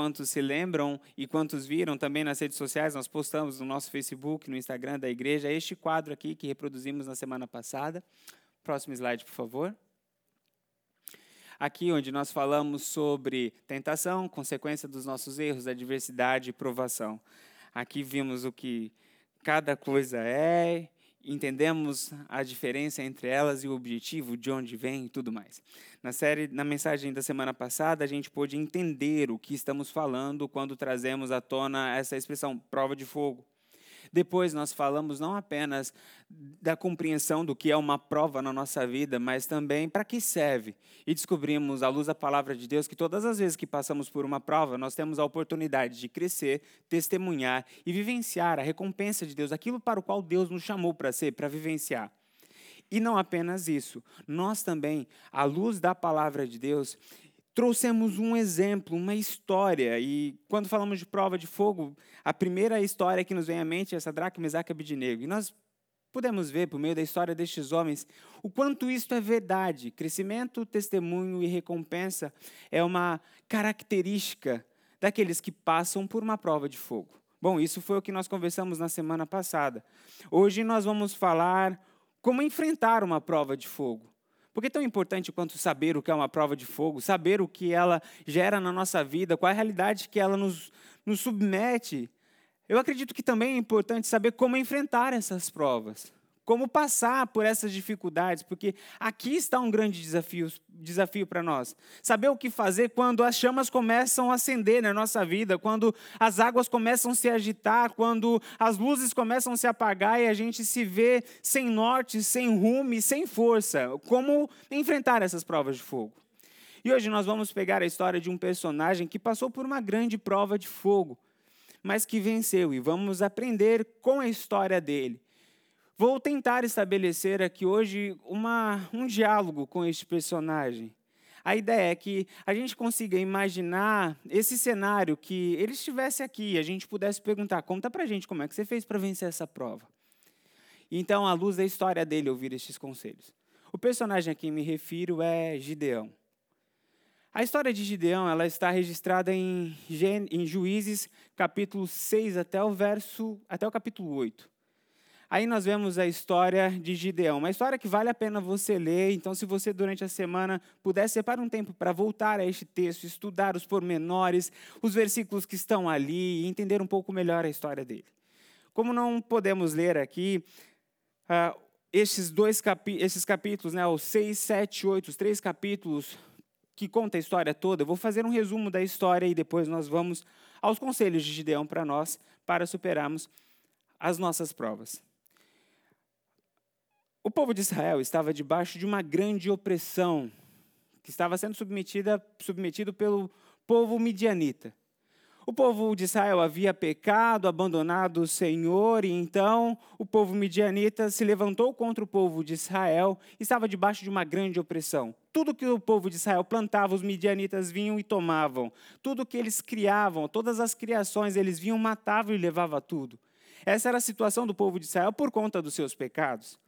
Quantos se lembram e quantos viram também nas redes sociais, nós postamos no nosso Facebook, no Instagram da igreja, este quadro aqui que reproduzimos na semana passada. Próximo slide, por favor. Aqui onde nós falamos sobre tentação, consequência dos nossos erros, adversidade e provação. Aqui vimos o que cada coisa é entendemos a diferença entre elas e o objetivo, de onde vem e tudo mais. Na série, na mensagem da semana passada, a gente pôde entender o que estamos falando quando trazemos à tona essa expressão prova de fogo. Depois nós falamos não apenas da compreensão do que é uma prova na nossa vida, mas também para que serve. E descobrimos, à luz da palavra de Deus, que todas as vezes que passamos por uma prova, nós temos a oportunidade de crescer, testemunhar e vivenciar a recompensa de Deus, aquilo para o qual Deus nos chamou para ser, para vivenciar. E não apenas isso, nós também, à luz da palavra de Deus, trouxemos um exemplo, uma história. E quando falamos de prova de fogo, a primeira história que nos vem à mente é Sadraque, Mesaque e Abidinego. E nós podemos ver, por meio da história destes homens, o quanto isto é verdade. Crescimento, testemunho e recompensa é uma característica daqueles que passam por uma prova de fogo. Bom, isso foi o que nós conversamos na semana passada. Hoje nós vamos falar como enfrentar uma prova de fogo. Por que é tão importante quanto saber o que é uma prova de fogo, saber o que ela gera na nossa vida, qual é a realidade que ela nos, nos submete? Eu acredito que também é importante saber como enfrentar essas provas, como passar por essas dificuldades, porque aqui está um grande desafio, desafio para nós. Saber o que fazer quando as chamas começam a acender na nossa vida, quando as águas começam a se agitar, quando as luzes começam a se apagar e a gente se vê sem norte, sem rumo sem força. Como enfrentar essas provas de fogo? E hoje nós vamos pegar a história de um personagem que passou por uma grande prova de fogo, mas que venceu, e vamos aprender com a história dele. Vou tentar estabelecer aqui hoje uma, um diálogo com este personagem. A ideia é que a gente consiga imaginar esse cenário, que ele estivesse aqui, a gente pudesse perguntar: conta pra gente como é que você fez para vencer essa prova. Então, à luz da história dele, ouvir estes conselhos. O personagem a quem me refiro é Gideão. A história de Gideão ela está registrada em, em Juízes, capítulo 6 até o verso até o capítulo 8. Aí nós vemos a história de Gideão, uma história que vale a pena você ler. Então, se você durante a semana puder separar um tempo para voltar a este texto, estudar os pormenores, os versículos que estão ali e entender um pouco melhor a história dele. Como não podemos ler aqui uh, esses dois capi esses capítulos, né, os 6, 7, 8, os três capítulos que conta a história toda, eu vou fazer um resumo da história e depois nós vamos aos conselhos de Gideão para nós, para superarmos as nossas provas. O povo de Israel estava debaixo de uma grande opressão, que estava sendo submetida, submetido pelo povo midianita. O povo de Israel havia pecado, abandonado o Senhor, e então o povo midianita se levantou contra o povo de Israel e estava debaixo de uma grande opressão. Tudo que o povo de Israel plantava, os midianitas vinham e tomavam. Tudo que eles criavam, todas as criações, eles vinham, matavam e levavam tudo. Essa era a situação do povo de Israel por conta dos seus pecados.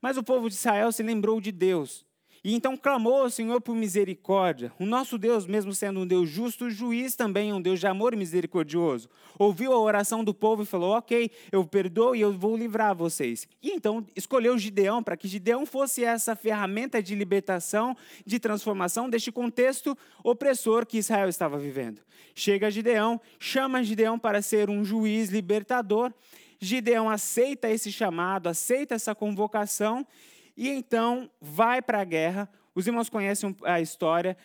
Mas o povo de Israel se lembrou de Deus. E então clamou ao Senhor por misericórdia. O nosso Deus, mesmo sendo um Deus justo, juiz também é um Deus de amor misericordioso. Ouviu a oração do povo e falou: Ok, eu perdoo e eu vou livrar vocês. E então escolheu Gideão para que Gideão fosse essa ferramenta de libertação, de transformação deste contexto opressor que Israel estava vivendo. Chega Gideão, chama Gideão para ser um juiz libertador Gideão aceita esse chamado, aceita essa convocação e então vai para a guerra. Os irmãos conhecem a história.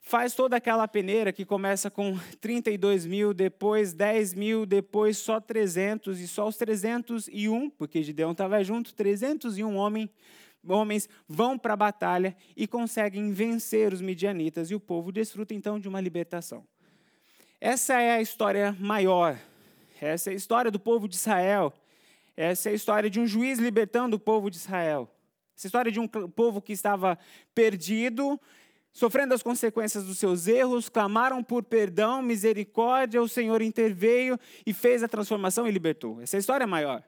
Faz toda aquela peneira que começa com 32 mil, depois 10 mil, depois só 300, e só os 301, porque Gideão estava junto, 301 homem, homens vão para a batalha e conseguem vencer os midianitas, e o povo desfruta então de uma libertação. Essa é a história maior essa é a história do povo de Israel. Essa é a história de um juiz libertando o povo de Israel. Essa é história de um povo que estava perdido, sofrendo as consequências dos seus erros, clamaram por perdão, misericórdia, o Senhor interveio e fez a transformação e libertou. Essa é história maior.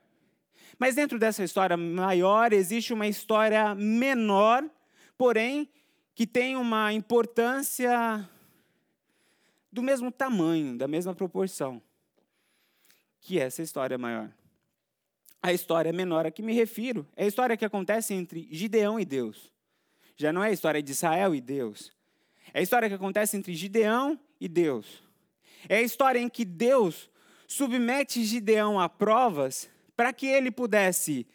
Mas dentro dessa história maior existe uma história menor, porém que tem uma importância do mesmo tamanho, da mesma proporção que essa história maior. A história menor a que me refiro é a história que acontece entre Gideão e Deus. Já não é a história de Israel e Deus. É a história que acontece entre Gideão e Deus. É a história em que Deus submete Gideão a provas para que ele pudesse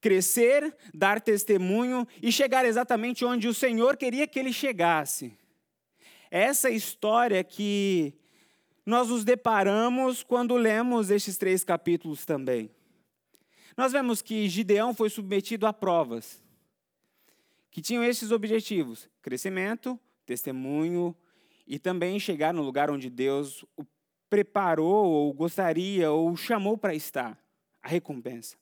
crescer, dar testemunho e chegar exatamente onde o Senhor queria que ele chegasse. Essa história que nós nos deparamos quando lemos estes três capítulos também. Nós vemos que Gideão foi submetido a provas que tinham esses objetivos: crescimento, testemunho e também chegar no lugar onde Deus o preparou, ou gostaria, ou chamou para estar a recompensa.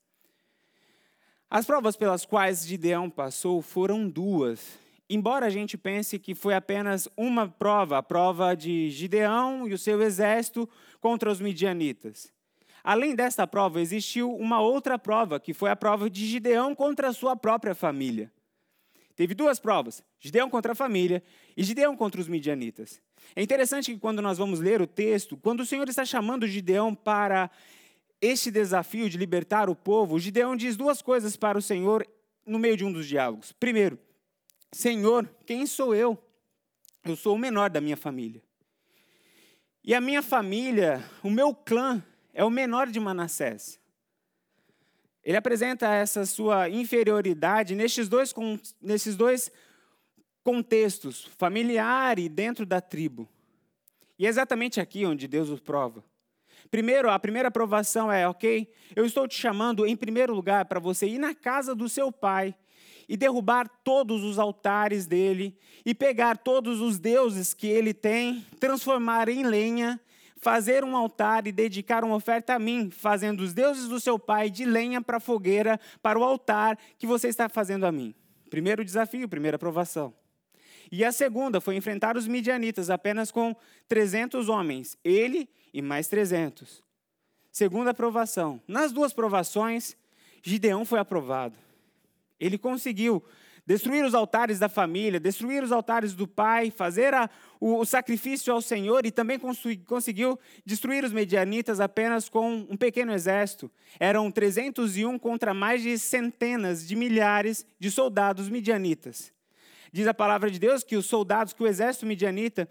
As provas pelas quais Gideão passou foram duas. Embora a gente pense que foi apenas uma prova, a prova de Gideão e o seu exército contra os midianitas. Além desta prova, existiu uma outra prova, que foi a prova de Gideão contra a sua própria família. Teve duas provas: Gideão contra a família e Gideão contra os midianitas. É interessante que quando nós vamos ler o texto, quando o Senhor está chamando Gideão para este desafio de libertar o povo, Gideão diz duas coisas para o Senhor no meio de um dos diálogos. Primeiro, Senhor, quem sou eu? Eu sou o menor da minha família. E a minha família, o meu clã, é o menor de Manassés. Ele apresenta essa sua inferioridade nesses dois, nesses dois contextos, familiar e dentro da tribo. E é exatamente aqui onde Deus os prova. Primeiro, a primeira aprovação é, ok, eu estou te chamando em primeiro lugar para você ir na casa do seu pai e derrubar todos os altares dele e pegar todos os deuses que ele tem, transformar em lenha, fazer um altar e dedicar uma oferta a mim, fazendo os deuses do seu pai de lenha para a fogueira, para o altar que você está fazendo a mim. Primeiro desafio, primeira aprovação. E a segunda foi enfrentar os midianitas apenas com 300 homens, ele e mais 300. Segunda aprovação. Nas duas provações, Gideão foi aprovado. Ele conseguiu destruir os altares da família, destruir os altares do pai, fazer a, o, o, sacrifício ao Senhor e também conseguiu destruir os medianitas apenas com um pequeno exército. Eram 301 contra mais de centenas de milhares de soldados midianitas. Diz a palavra de Deus que os soldados, que o exército midianita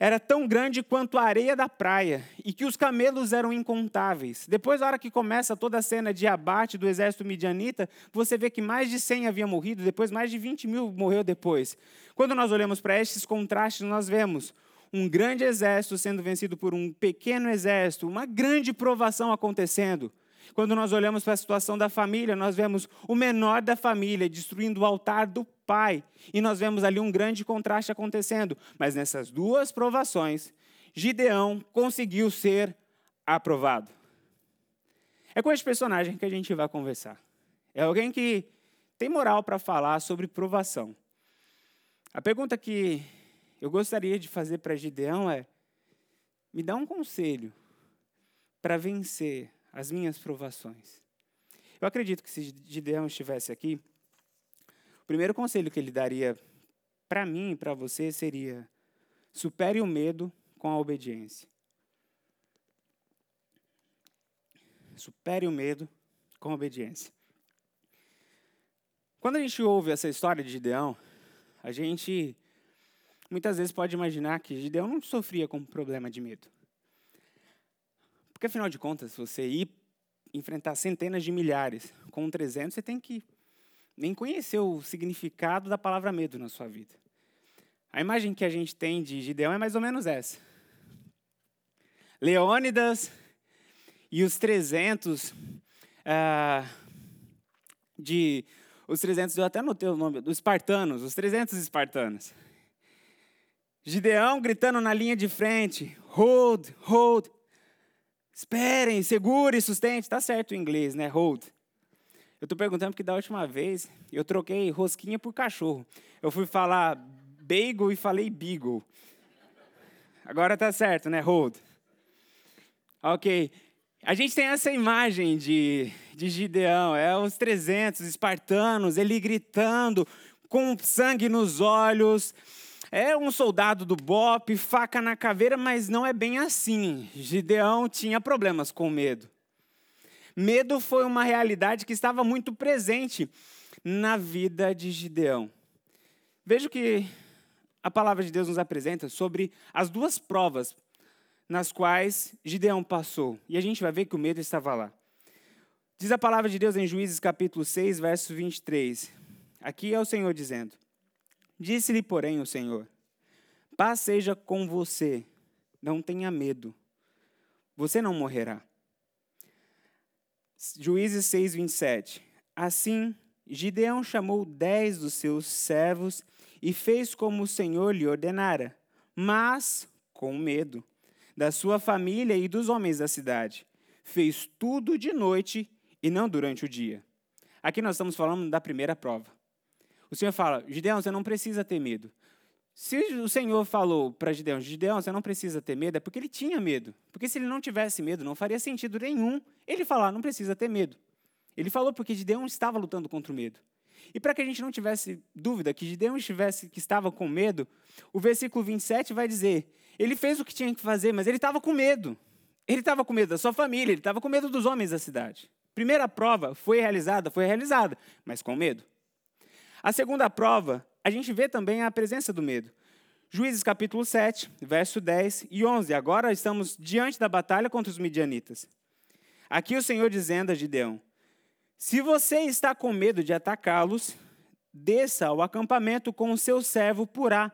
era tão grande quanto a areia da praia e que os camelos eram incontáveis. Depois, na hora que começa toda a cena de abate do exército midianita, você vê que mais de 100 haviam morrido, depois mais de 20 mil morreu depois. Quando nós olhamos para estes contrastes, nós vemos um grande exército sendo vencido por um pequeno exército, uma grande provação acontecendo. Quando nós olhamos para a situação da família, nós vemos o menor da família destruindo o altar do pai. E nós vemos ali um grande contraste acontecendo. Mas nessas duas provações, Gideão conseguiu ser aprovado. É com esse personagem que a gente vai conversar. É alguém que tem moral para falar sobre provação. A pergunta que eu gostaria de fazer para Gideão é: me dá um conselho para vencer as minhas provações. Eu acredito que se Gideão estivesse aqui, o primeiro conselho que ele daria para mim e para você seria: supere o medo com a obediência. Supere o medo com a obediência. Quando a gente ouve essa história de Gideão, a gente muitas vezes pode imaginar que Gideão não sofria com problema de medo. Porque, afinal de contas, se você ir enfrentar centenas de milhares com 300, você tem que nem conhecer o significado da palavra medo na sua vida. A imagem que a gente tem de Gideão é mais ou menos essa. Leônidas e os 300 ah, de os 300, eu até anotei o nome, dos espartanos, os 300 espartanos. Gideão gritando na linha de frente, hold, hold, Esperem, segure, sustente. Está certo o inglês, né? Hold. Eu estou perguntando porque da última vez eu troquei rosquinha por cachorro. Eu fui falar bagel e falei beagle. Agora tá certo, né? Hold. Ok. A gente tem essa imagem de, de Gideão, é os 300 espartanos, ele gritando, com sangue nos olhos, é um soldado do BOP, faca na caveira, mas não é bem assim. Gideão tinha problemas com medo. Medo foi uma realidade que estava muito presente na vida de Gideão. Veja o que a palavra de Deus nos apresenta sobre as duas provas nas quais Gideão passou. E a gente vai ver que o medo estava lá. Diz a palavra de Deus em Juízes capítulo 6, verso 23. Aqui é o Senhor dizendo: Disse-lhe, porém, o Senhor: Paz seja com você, não tenha medo, você não morrerá. Juízes 6, 27. Assim, Gideão chamou dez dos seus servos e fez como o Senhor lhe ordenara, mas com medo da sua família e dos homens da cidade. Fez tudo de noite e não durante o dia. Aqui nós estamos falando da primeira prova. O Senhor fala: Gideão, você não precisa ter medo. Se o Senhor falou para Gideão, Gideão, você não precisa ter medo, é porque ele tinha medo. Porque se ele não tivesse medo, não faria sentido nenhum ele falar, não precisa ter medo. Ele falou porque Gideão estava lutando contra o medo. E para que a gente não tivesse dúvida que Gideão estivesse, que estava com medo, o versículo 27 vai dizer: ele fez o que tinha que fazer, mas ele estava com medo. Ele estava com medo da sua família, ele estava com medo dos homens da cidade. Primeira prova foi realizada, foi realizada, mas com medo. A segunda prova a gente vê também a presença do medo. Juízes capítulo 7, verso 10 e 11. Agora estamos diante da batalha contra os midianitas. Aqui o Senhor dizendo a Gideão: Se você está com medo de atacá-los, desça ao acampamento com o seu servo Purá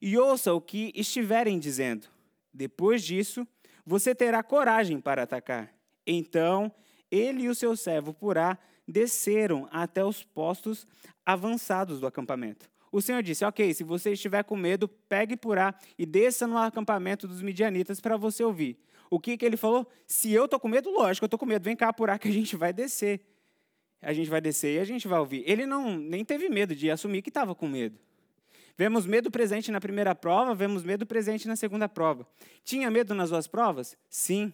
e ouça o que estiverem dizendo. Depois disso, você terá coragem para atacar. Então, ele e o seu servo Purá desceram até os postos avançados do acampamento. O Senhor disse: Ok, se você estiver com medo, pegue Purá e desça no acampamento dos midianitas para você ouvir. O que, que ele falou? Se eu estou com medo, lógico, eu estou com medo, vem cá Purá que a gente vai descer. A gente vai descer e a gente vai ouvir. Ele não nem teve medo de assumir que estava com medo. Vemos medo presente na primeira prova, vemos medo presente na segunda prova. Tinha medo nas duas provas? Sim.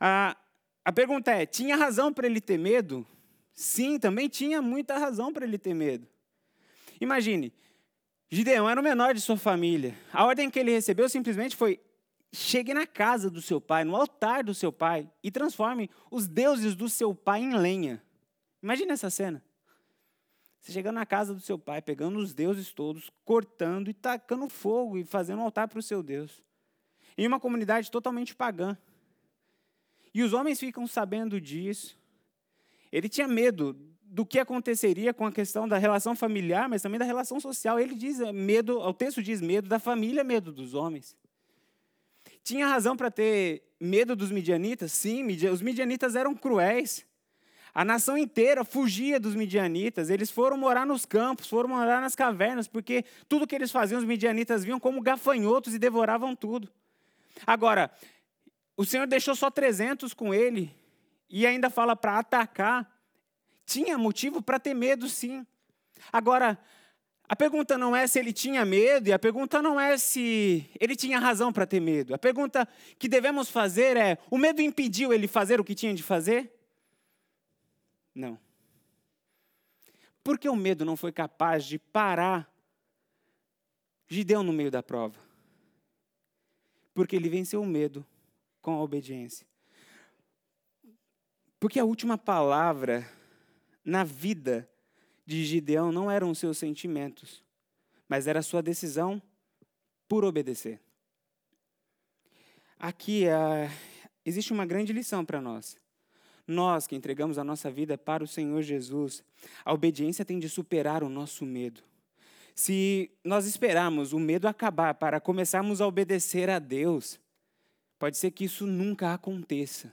A, a pergunta é: tinha razão para ele ter medo? Sim, também tinha muita razão para ele ter medo. Imagine, Gideão era o menor de sua família. A ordem que ele recebeu simplesmente foi: chegue na casa do seu pai, no altar do seu pai, e transforme os deuses do seu pai em lenha. Imagine essa cena. Você chegando na casa do seu pai, pegando os deuses todos, cortando e tacando fogo e fazendo um altar para o seu Deus. Em uma comunidade totalmente pagã. E os homens ficam sabendo disso. Ele tinha medo do que aconteceria com a questão da relação familiar, mas também da relação social. Ele diz é, medo, o texto diz medo da família, medo dos homens. Tinha razão para ter medo dos midianitas? Sim, os midianitas eram cruéis. A nação inteira fugia dos midianitas. Eles foram morar nos campos, foram morar nas cavernas, porque tudo que eles faziam, os midianitas viam como gafanhotos e devoravam tudo. Agora, o Senhor deixou só 300 com ele e ainda fala para atacar, tinha motivo para ter medo, sim. Agora, a pergunta não é se ele tinha medo, e a pergunta não é se ele tinha razão para ter medo. A pergunta que devemos fazer é: o medo impediu ele fazer o que tinha de fazer? Não. Por que o medo não foi capaz de parar Gideão no meio da prova? Porque ele venceu o medo com a obediência. Porque a última palavra na vida de Gideão não eram os seus sentimentos, mas era a sua decisão por obedecer. Aqui uh, existe uma grande lição para nós. Nós que entregamos a nossa vida para o Senhor Jesus, a obediência tem de superar o nosso medo. Se nós esperarmos o medo acabar para começarmos a obedecer a Deus, pode ser que isso nunca aconteça.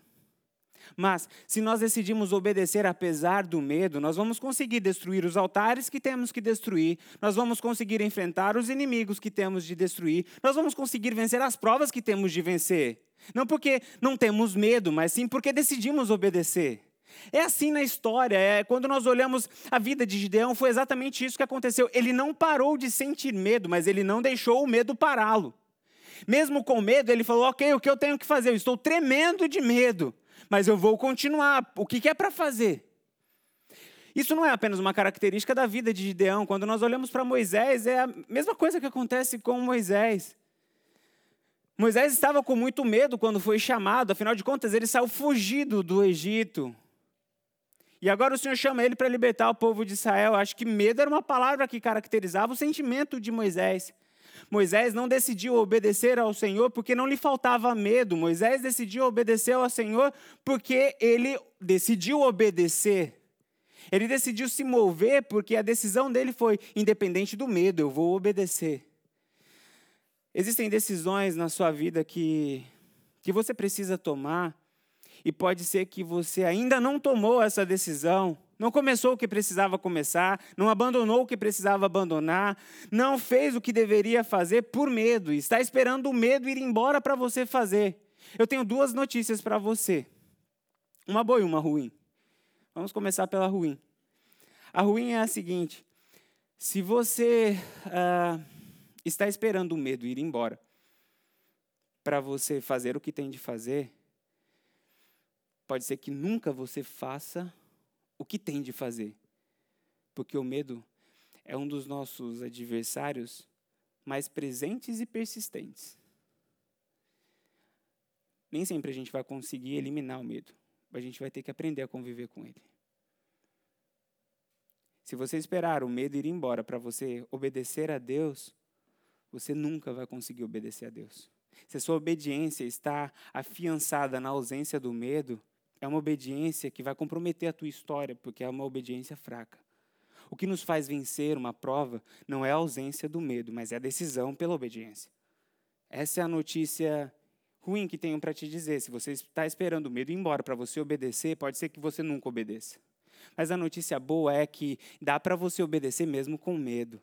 Mas, se nós decidimos obedecer apesar do medo, nós vamos conseguir destruir os altares que temos que destruir, nós vamos conseguir enfrentar os inimigos que temos de destruir, nós vamos conseguir vencer as provas que temos de vencer. Não porque não temos medo, mas sim porque decidimos obedecer. É assim na história, é, quando nós olhamos a vida de Gideão, foi exatamente isso que aconteceu. Ele não parou de sentir medo, mas ele não deixou o medo pará-lo. Mesmo com medo, ele falou: Ok, o que eu tenho que fazer? Eu estou tremendo de medo mas eu vou continuar. O que, que é para fazer? Isso não é apenas uma característica da vida de Gideão. Quando nós olhamos para Moisés, é a mesma coisa que acontece com Moisés. Moisés estava com muito medo quando foi chamado, afinal de contas, ele saiu fugido do Egito. E agora o Senhor chama ele para libertar o povo de Israel. Acho que medo era uma palavra que caracterizava o sentimento de Moisés. Moisés não decidiu obedecer ao Senhor porque não lhe faltava medo. Moisés decidiu obedecer ao Senhor porque ele decidiu obedecer. Ele decidiu se mover porque a decisão dele foi independente do medo, eu vou obedecer. Existem decisões na sua vida que, que você precisa tomar e pode ser que você ainda não tomou essa decisão, não começou o que precisava começar, não abandonou o que precisava abandonar, não fez o que deveria fazer por medo, está esperando o medo ir embora para você fazer. Eu tenho duas notícias para você. Uma boa e uma ruim. Vamos começar pela ruim. A ruim é a seguinte: se você uh, está esperando o medo ir embora para você fazer o que tem de fazer, pode ser que nunca você faça o que tem de fazer. Porque o medo é um dos nossos adversários mais presentes e persistentes. Nem sempre a gente vai conseguir eliminar o medo, a gente vai ter que aprender a conviver com ele. Se você esperar o medo ir embora para você obedecer a Deus, você nunca vai conseguir obedecer a Deus. Se a sua obediência está afiançada na ausência do medo, é uma obediência que vai comprometer a tua história, porque é uma obediência fraca. O que nos faz vencer uma prova não é a ausência do medo, mas é a decisão pela obediência. Essa é a notícia ruim que tenho para te dizer. Se você está esperando o medo ir embora para você obedecer, pode ser que você nunca obedeça. Mas a notícia boa é que dá para você obedecer mesmo com medo.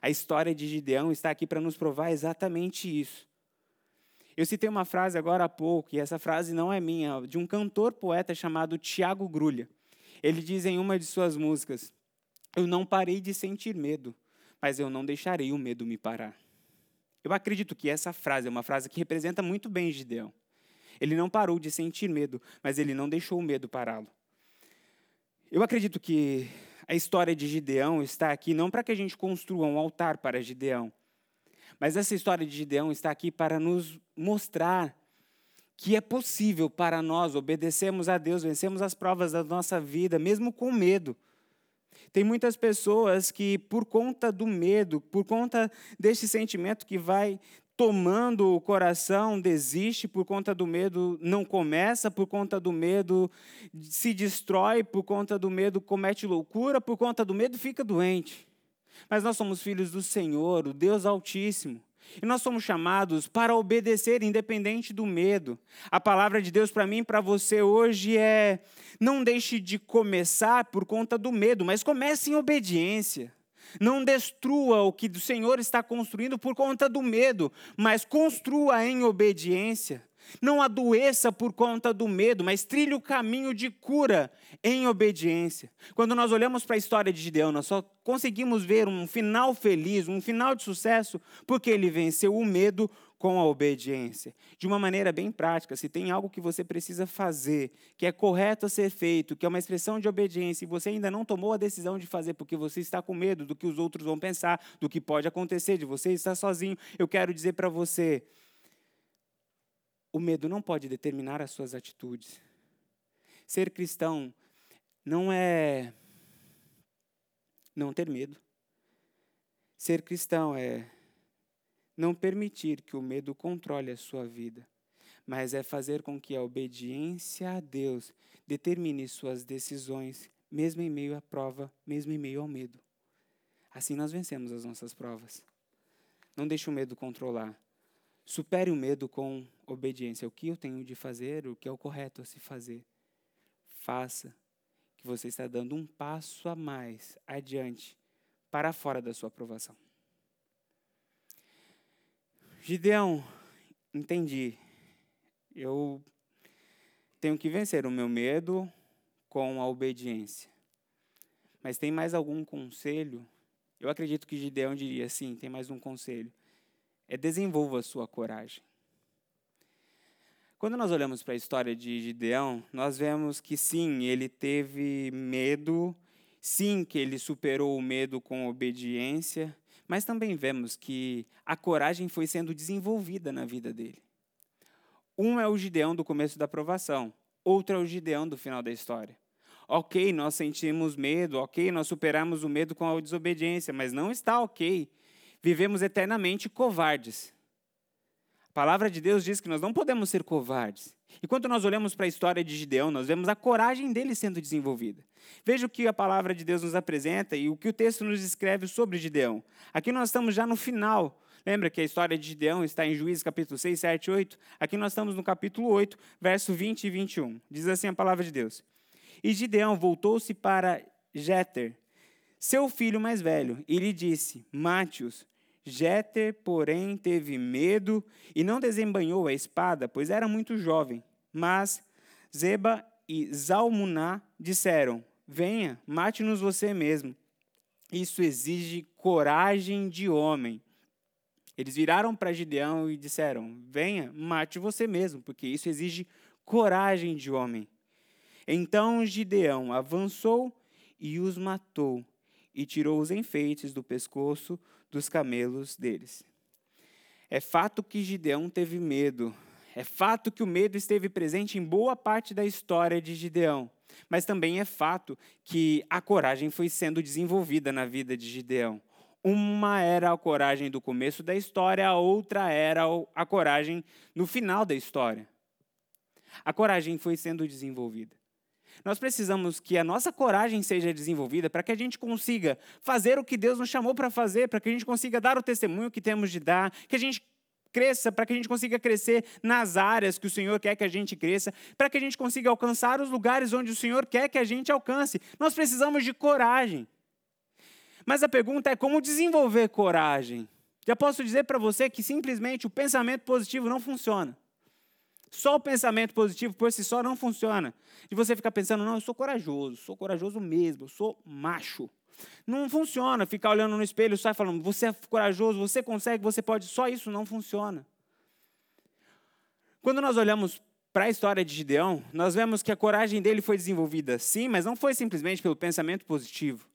A história de Gideão está aqui para nos provar exatamente isso. Eu citei uma frase agora há pouco, e essa frase não é minha, de um cantor poeta chamado Tiago Grulha. Ele diz em uma de suas músicas: Eu não parei de sentir medo, mas eu não deixarei o medo me parar. Eu acredito que essa frase é uma frase que representa muito bem Gideão. Ele não parou de sentir medo, mas ele não deixou o medo pará-lo. Eu acredito que a história de Gideão está aqui não para que a gente construa um altar para Gideão, mas essa história de Gideão está aqui para nos mostrar que é possível para nós obedecermos a Deus, vencermos as provas da nossa vida, mesmo com medo. Tem muitas pessoas que, por conta do medo, por conta deste sentimento que vai tomando o coração, desiste por conta do medo, não começa por conta do medo, se destrói por conta do medo, comete loucura por conta do medo, fica doente. Mas nós somos filhos do Senhor, o Deus Altíssimo. E nós somos chamados para obedecer, independente do medo. A palavra de Deus para mim e para você hoje é: não deixe de começar por conta do medo, mas comece em obediência. Não destrua o que o Senhor está construindo por conta do medo, mas construa em obediência. Não adoeça por conta do medo, mas trilhe o caminho de cura em obediência. Quando nós olhamos para a história de Gideão, nós só conseguimos ver um final feliz, um final de sucesso, porque ele venceu o medo com a obediência. De uma maneira bem prática, se tem algo que você precisa fazer, que é correto a ser feito, que é uma expressão de obediência, e você ainda não tomou a decisão de fazer porque você está com medo do que os outros vão pensar, do que pode acontecer, de você estar sozinho, eu quero dizer para você, o medo não pode determinar as suas atitudes. Ser cristão não é não ter medo. Ser cristão é não permitir que o medo controle a sua vida, mas é fazer com que a obediência a Deus determine suas decisões, mesmo em meio à prova, mesmo em meio ao medo. Assim nós vencemos as nossas provas. Não deixe o medo controlar. Supere o medo com obediência. O que eu tenho de fazer, o que é o correto a se fazer. Faça, que você está dando um passo a mais adiante para fora da sua aprovação. Gideão, entendi. Eu tenho que vencer o meu medo com a obediência. Mas tem mais algum conselho? Eu acredito que Gideão diria sim, tem mais um conselho é desenvolva a sua coragem. Quando nós olhamos para a história de Gideão, nós vemos que sim, ele teve medo Sim, que ele superou o medo com obediência, mas também vemos que a coragem foi sendo desenvolvida na vida dele. Um é o Gideão do começo da aprovação, outro é o Gideão do final da história. Ok, nós sentimos medo, ok, nós superamos o medo com a desobediência, mas não está ok. Vivemos eternamente covardes. A palavra de Deus diz que nós não podemos ser covardes. E quando nós olhamos para a história de Gideão, nós vemos a coragem dele sendo desenvolvida. Veja o que a palavra de Deus nos apresenta e o que o texto nos escreve sobre Gideão. Aqui nós estamos já no final. Lembra que a história de Gideão está em Juízes capítulo 6, 7, 8? Aqui nós estamos no capítulo 8, verso 20 e 21. Diz assim a palavra de Deus. E Gideão voltou-se para Jéter, seu filho mais velho, e lhe disse: Mate-os. Porém, teve medo e não desembanhou a espada, pois era muito jovem. Mas Zeba e Zalmuná disseram: Venha, mate-nos você mesmo. Isso exige coragem de homem. Eles viraram para Gideão e disseram: Venha, mate você mesmo, porque isso exige coragem de homem. Então Gideão avançou e os matou, e tirou os enfeites do pescoço dos camelos deles. É fato que Gideão teve medo, é fato que o medo esteve presente em boa parte da história de Gideão, mas também é fato que a coragem foi sendo desenvolvida na vida de Gideão. Uma era a coragem do começo da história, a outra era a coragem no final da história. A coragem foi sendo desenvolvida. Nós precisamos que a nossa coragem seja desenvolvida para que a gente consiga fazer o que Deus nos chamou para fazer, para que a gente consiga dar o testemunho que temos de dar, que a gente cresça, para que a gente consiga crescer nas áreas que o Senhor quer que a gente cresça, para que a gente consiga alcançar os lugares onde o Senhor quer que a gente alcance. Nós precisamos de coragem. Mas a pergunta é como desenvolver coragem? Já posso dizer para você que simplesmente o pensamento positivo não funciona. Só o pensamento positivo por si só não funciona. De você ficar pensando, não, eu sou corajoso, sou corajoso mesmo, eu sou macho. Não funciona ficar olhando no espelho só e falando, você é corajoso, você consegue, você pode. Só isso não funciona. Quando nós olhamos para a história de Gideão, nós vemos que a coragem dele foi desenvolvida, sim, mas não foi simplesmente pelo pensamento positivo.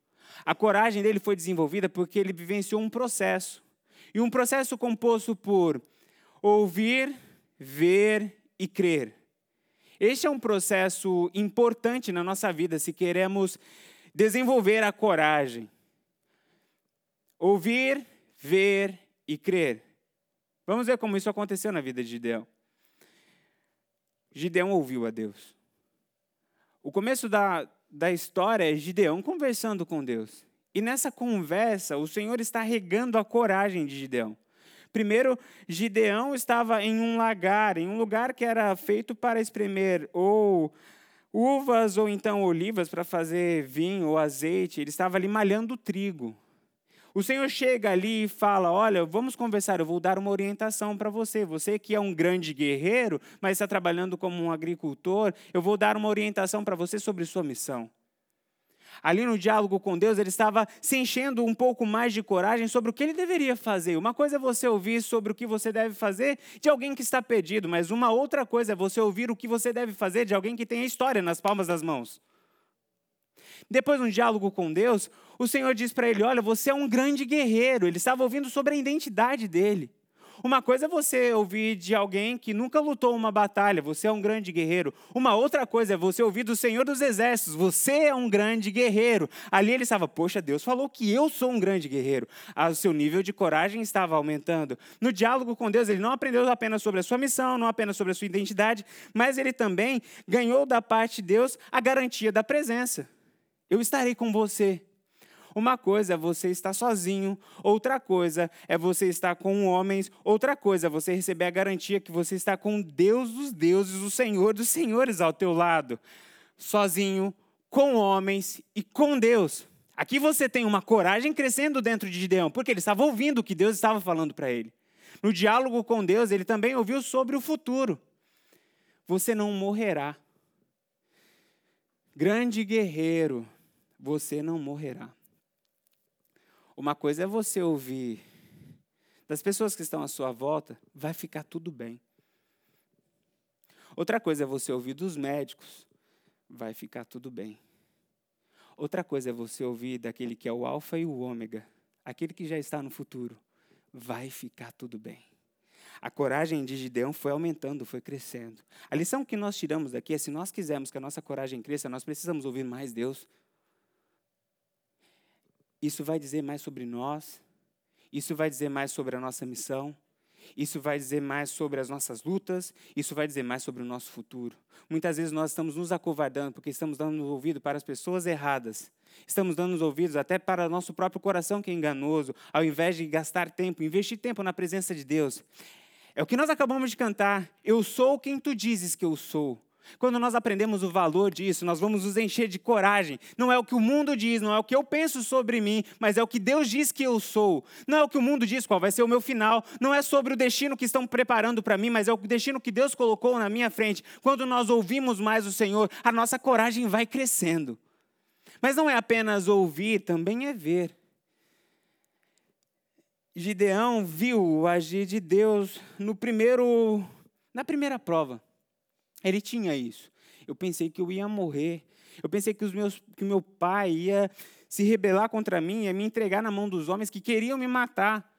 A coragem dele foi desenvolvida porque ele vivenciou um processo. E um processo composto por ouvir, ver e crer. Este é um processo importante na nossa vida se queremos desenvolver a coragem. Ouvir, ver e crer. Vamos ver como isso aconteceu na vida de Gideão. Gideão ouviu a Deus. O começo da, da história é Gideão conversando com Deus. E nessa conversa, o Senhor está regando a coragem de Gideão. Primeiro, Gideão estava em um lagar, em um lugar que era feito para espremer ou uvas ou então olivas para fazer vinho ou azeite. Ele estava ali malhando trigo. O Senhor chega ali e fala: Olha, vamos conversar, eu vou dar uma orientação para você. Você que é um grande guerreiro, mas está trabalhando como um agricultor, eu vou dar uma orientação para você sobre sua missão. Ali no diálogo com Deus, ele estava se enchendo um pouco mais de coragem sobre o que ele deveria fazer. Uma coisa é você ouvir sobre o que você deve fazer de alguém que está perdido, mas uma outra coisa é você ouvir o que você deve fazer de alguém que tem a história nas palmas das mãos. Depois, no diálogo com Deus, o Senhor diz para ele: Olha, você é um grande guerreiro. Ele estava ouvindo sobre a identidade dele. Uma coisa é você ouvir de alguém que nunca lutou uma batalha, você é um grande guerreiro. Uma outra coisa é você ouvir do Senhor dos Exércitos, você é um grande guerreiro. Ali ele estava, poxa, Deus falou que eu sou um grande guerreiro. Ah, o seu nível de coragem estava aumentando. No diálogo com Deus, ele não aprendeu apenas sobre a sua missão, não apenas sobre a sua identidade, mas ele também ganhou da parte de Deus a garantia da presença. Eu estarei com você. Uma coisa é você estar sozinho, outra coisa é você estar com homens, outra coisa é você receber a garantia que você está com Deus dos deuses, o Senhor dos senhores ao teu lado. Sozinho, com homens e com Deus. Aqui você tem uma coragem crescendo dentro de Gideão, porque ele estava ouvindo o que Deus estava falando para ele. No diálogo com Deus, ele também ouviu sobre o futuro. Você não morrerá. Grande guerreiro, você não morrerá. Uma coisa é você ouvir das pessoas que estão à sua volta, vai ficar tudo bem. Outra coisa é você ouvir dos médicos, vai ficar tudo bem. Outra coisa é você ouvir daquele que é o Alfa e o Ômega, aquele que já está no futuro. Vai ficar tudo bem. A coragem de Gideão foi aumentando, foi crescendo. A lição que nós tiramos daqui é: se nós quisermos que a nossa coragem cresça, nós precisamos ouvir mais Deus. Isso vai dizer mais sobre nós, isso vai dizer mais sobre a nossa missão, isso vai dizer mais sobre as nossas lutas, isso vai dizer mais sobre o nosso futuro. Muitas vezes nós estamos nos acovardando porque estamos dando ouvido para as pessoas erradas. Estamos dando os ouvidos até para o nosso próprio coração que é enganoso, ao invés de gastar tempo, investir tempo na presença de Deus. É o que nós acabamos de cantar. Eu sou quem tu dizes que eu sou. Quando nós aprendemos o valor disso, nós vamos nos encher de coragem. Não é o que o mundo diz, não é o que eu penso sobre mim, mas é o que Deus diz que eu sou. Não é o que o mundo diz qual vai ser o meu final. Não é sobre o destino que estão preparando para mim, mas é o destino que Deus colocou na minha frente. Quando nós ouvimos mais o Senhor, a nossa coragem vai crescendo. Mas não é apenas ouvir, também é ver. Gideão viu o agir de Deus no primeiro, na primeira prova. Ele tinha isso. Eu pensei que eu ia morrer. Eu pensei que, os meus, que meu pai ia se rebelar contra mim, ia me entregar na mão dos homens que queriam me matar.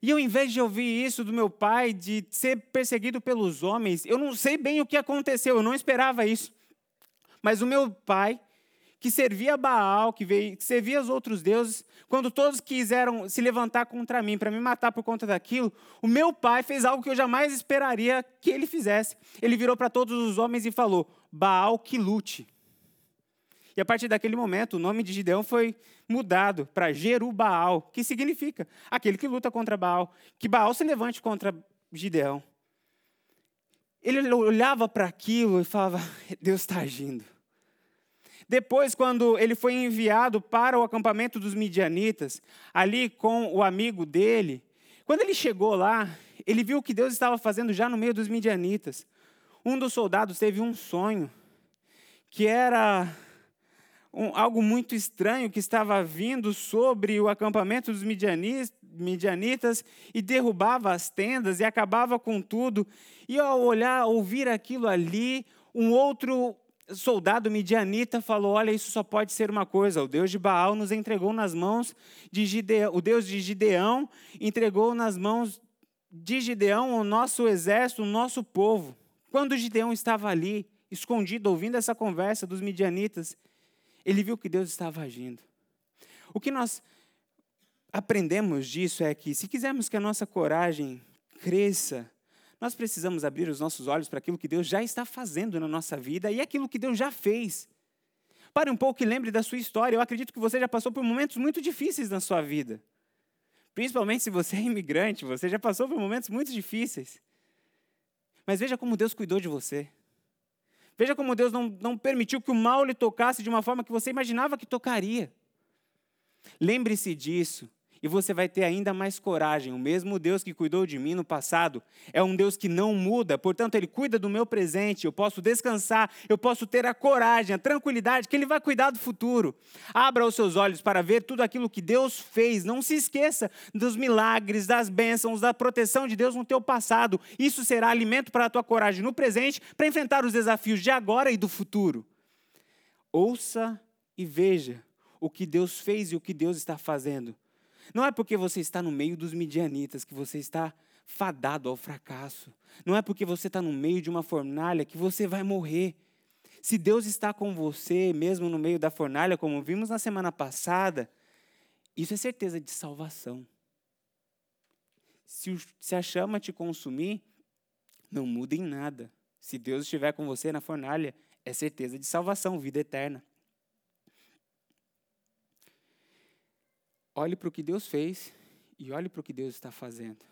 E ao invés de ouvir isso do meu pai, de ser perseguido pelos homens, eu não sei bem o que aconteceu, eu não esperava isso. Mas o meu pai que servia Baal, que, veio, que servia os outros deuses, quando todos quiseram se levantar contra mim, para me matar por conta daquilo, o meu pai fez algo que eu jamais esperaria que ele fizesse. Ele virou para todos os homens e falou: Baal que lute. E a partir daquele momento, o nome de Gideão foi mudado para Jerubaal, que significa aquele que luta contra Baal. Que Baal se levante contra Gideão. Ele olhava para aquilo e falava: Deus está agindo. Depois, quando ele foi enviado para o acampamento dos midianitas, ali com o amigo dele, quando ele chegou lá, ele viu o que Deus estava fazendo já no meio dos midianitas. Um dos soldados teve um sonho, que era um, algo muito estranho que estava vindo sobre o acampamento dos midianitas e derrubava as tendas e acabava com tudo. E ao olhar, ouvir aquilo ali, um outro soldado midianita falou: Olha, isso só pode ser uma coisa. O Deus de Baal nos entregou nas mãos de Gideão. O Deus de Gideão entregou nas mãos de Gideão o nosso exército, o nosso povo. Quando Gideão estava ali, escondido, ouvindo essa conversa dos midianitas, ele viu que Deus estava agindo. O que nós aprendemos disso é que, se quisermos que a nossa coragem cresça, nós precisamos abrir os nossos olhos para aquilo que Deus já está fazendo na nossa vida e aquilo que Deus já fez. Pare um pouco e lembre da sua história. Eu acredito que você já passou por momentos muito difíceis na sua vida. Principalmente se você é imigrante, você já passou por momentos muito difíceis. Mas veja como Deus cuidou de você. Veja como Deus não, não permitiu que o mal lhe tocasse de uma forma que você imaginava que tocaria. Lembre-se disso e você vai ter ainda mais coragem. O mesmo Deus que cuidou de mim no passado é um Deus que não muda, portanto, Ele cuida do meu presente. Eu posso descansar, eu posso ter a coragem, a tranquilidade que Ele vai cuidar do futuro. Abra os seus olhos para ver tudo aquilo que Deus fez. Não se esqueça dos milagres, das bênçãos, da proteção de Deus no teu passado. Isso será alimento para a tua coragem no presente, para enfrentar os desafios de agora e do futuro. Ouça e veja o que Deus fez e o que Deus está fazendo não é porque você está no meio dos midianitas que você está fadado ao fracasso. Não é porque você está no meio de uma fornalha que você vai morrer. Se Deus está com você, mesmo no meio da fornalha, como vimos na semana passada, isso é certeza de salvação. Se, a chama te consumir, não muda em nada. Se Deus estiver com você na fornalha, é certeza de salvação, vida eterna. Olhe para o que Deus fez e olhe para o que Deus está fazendo.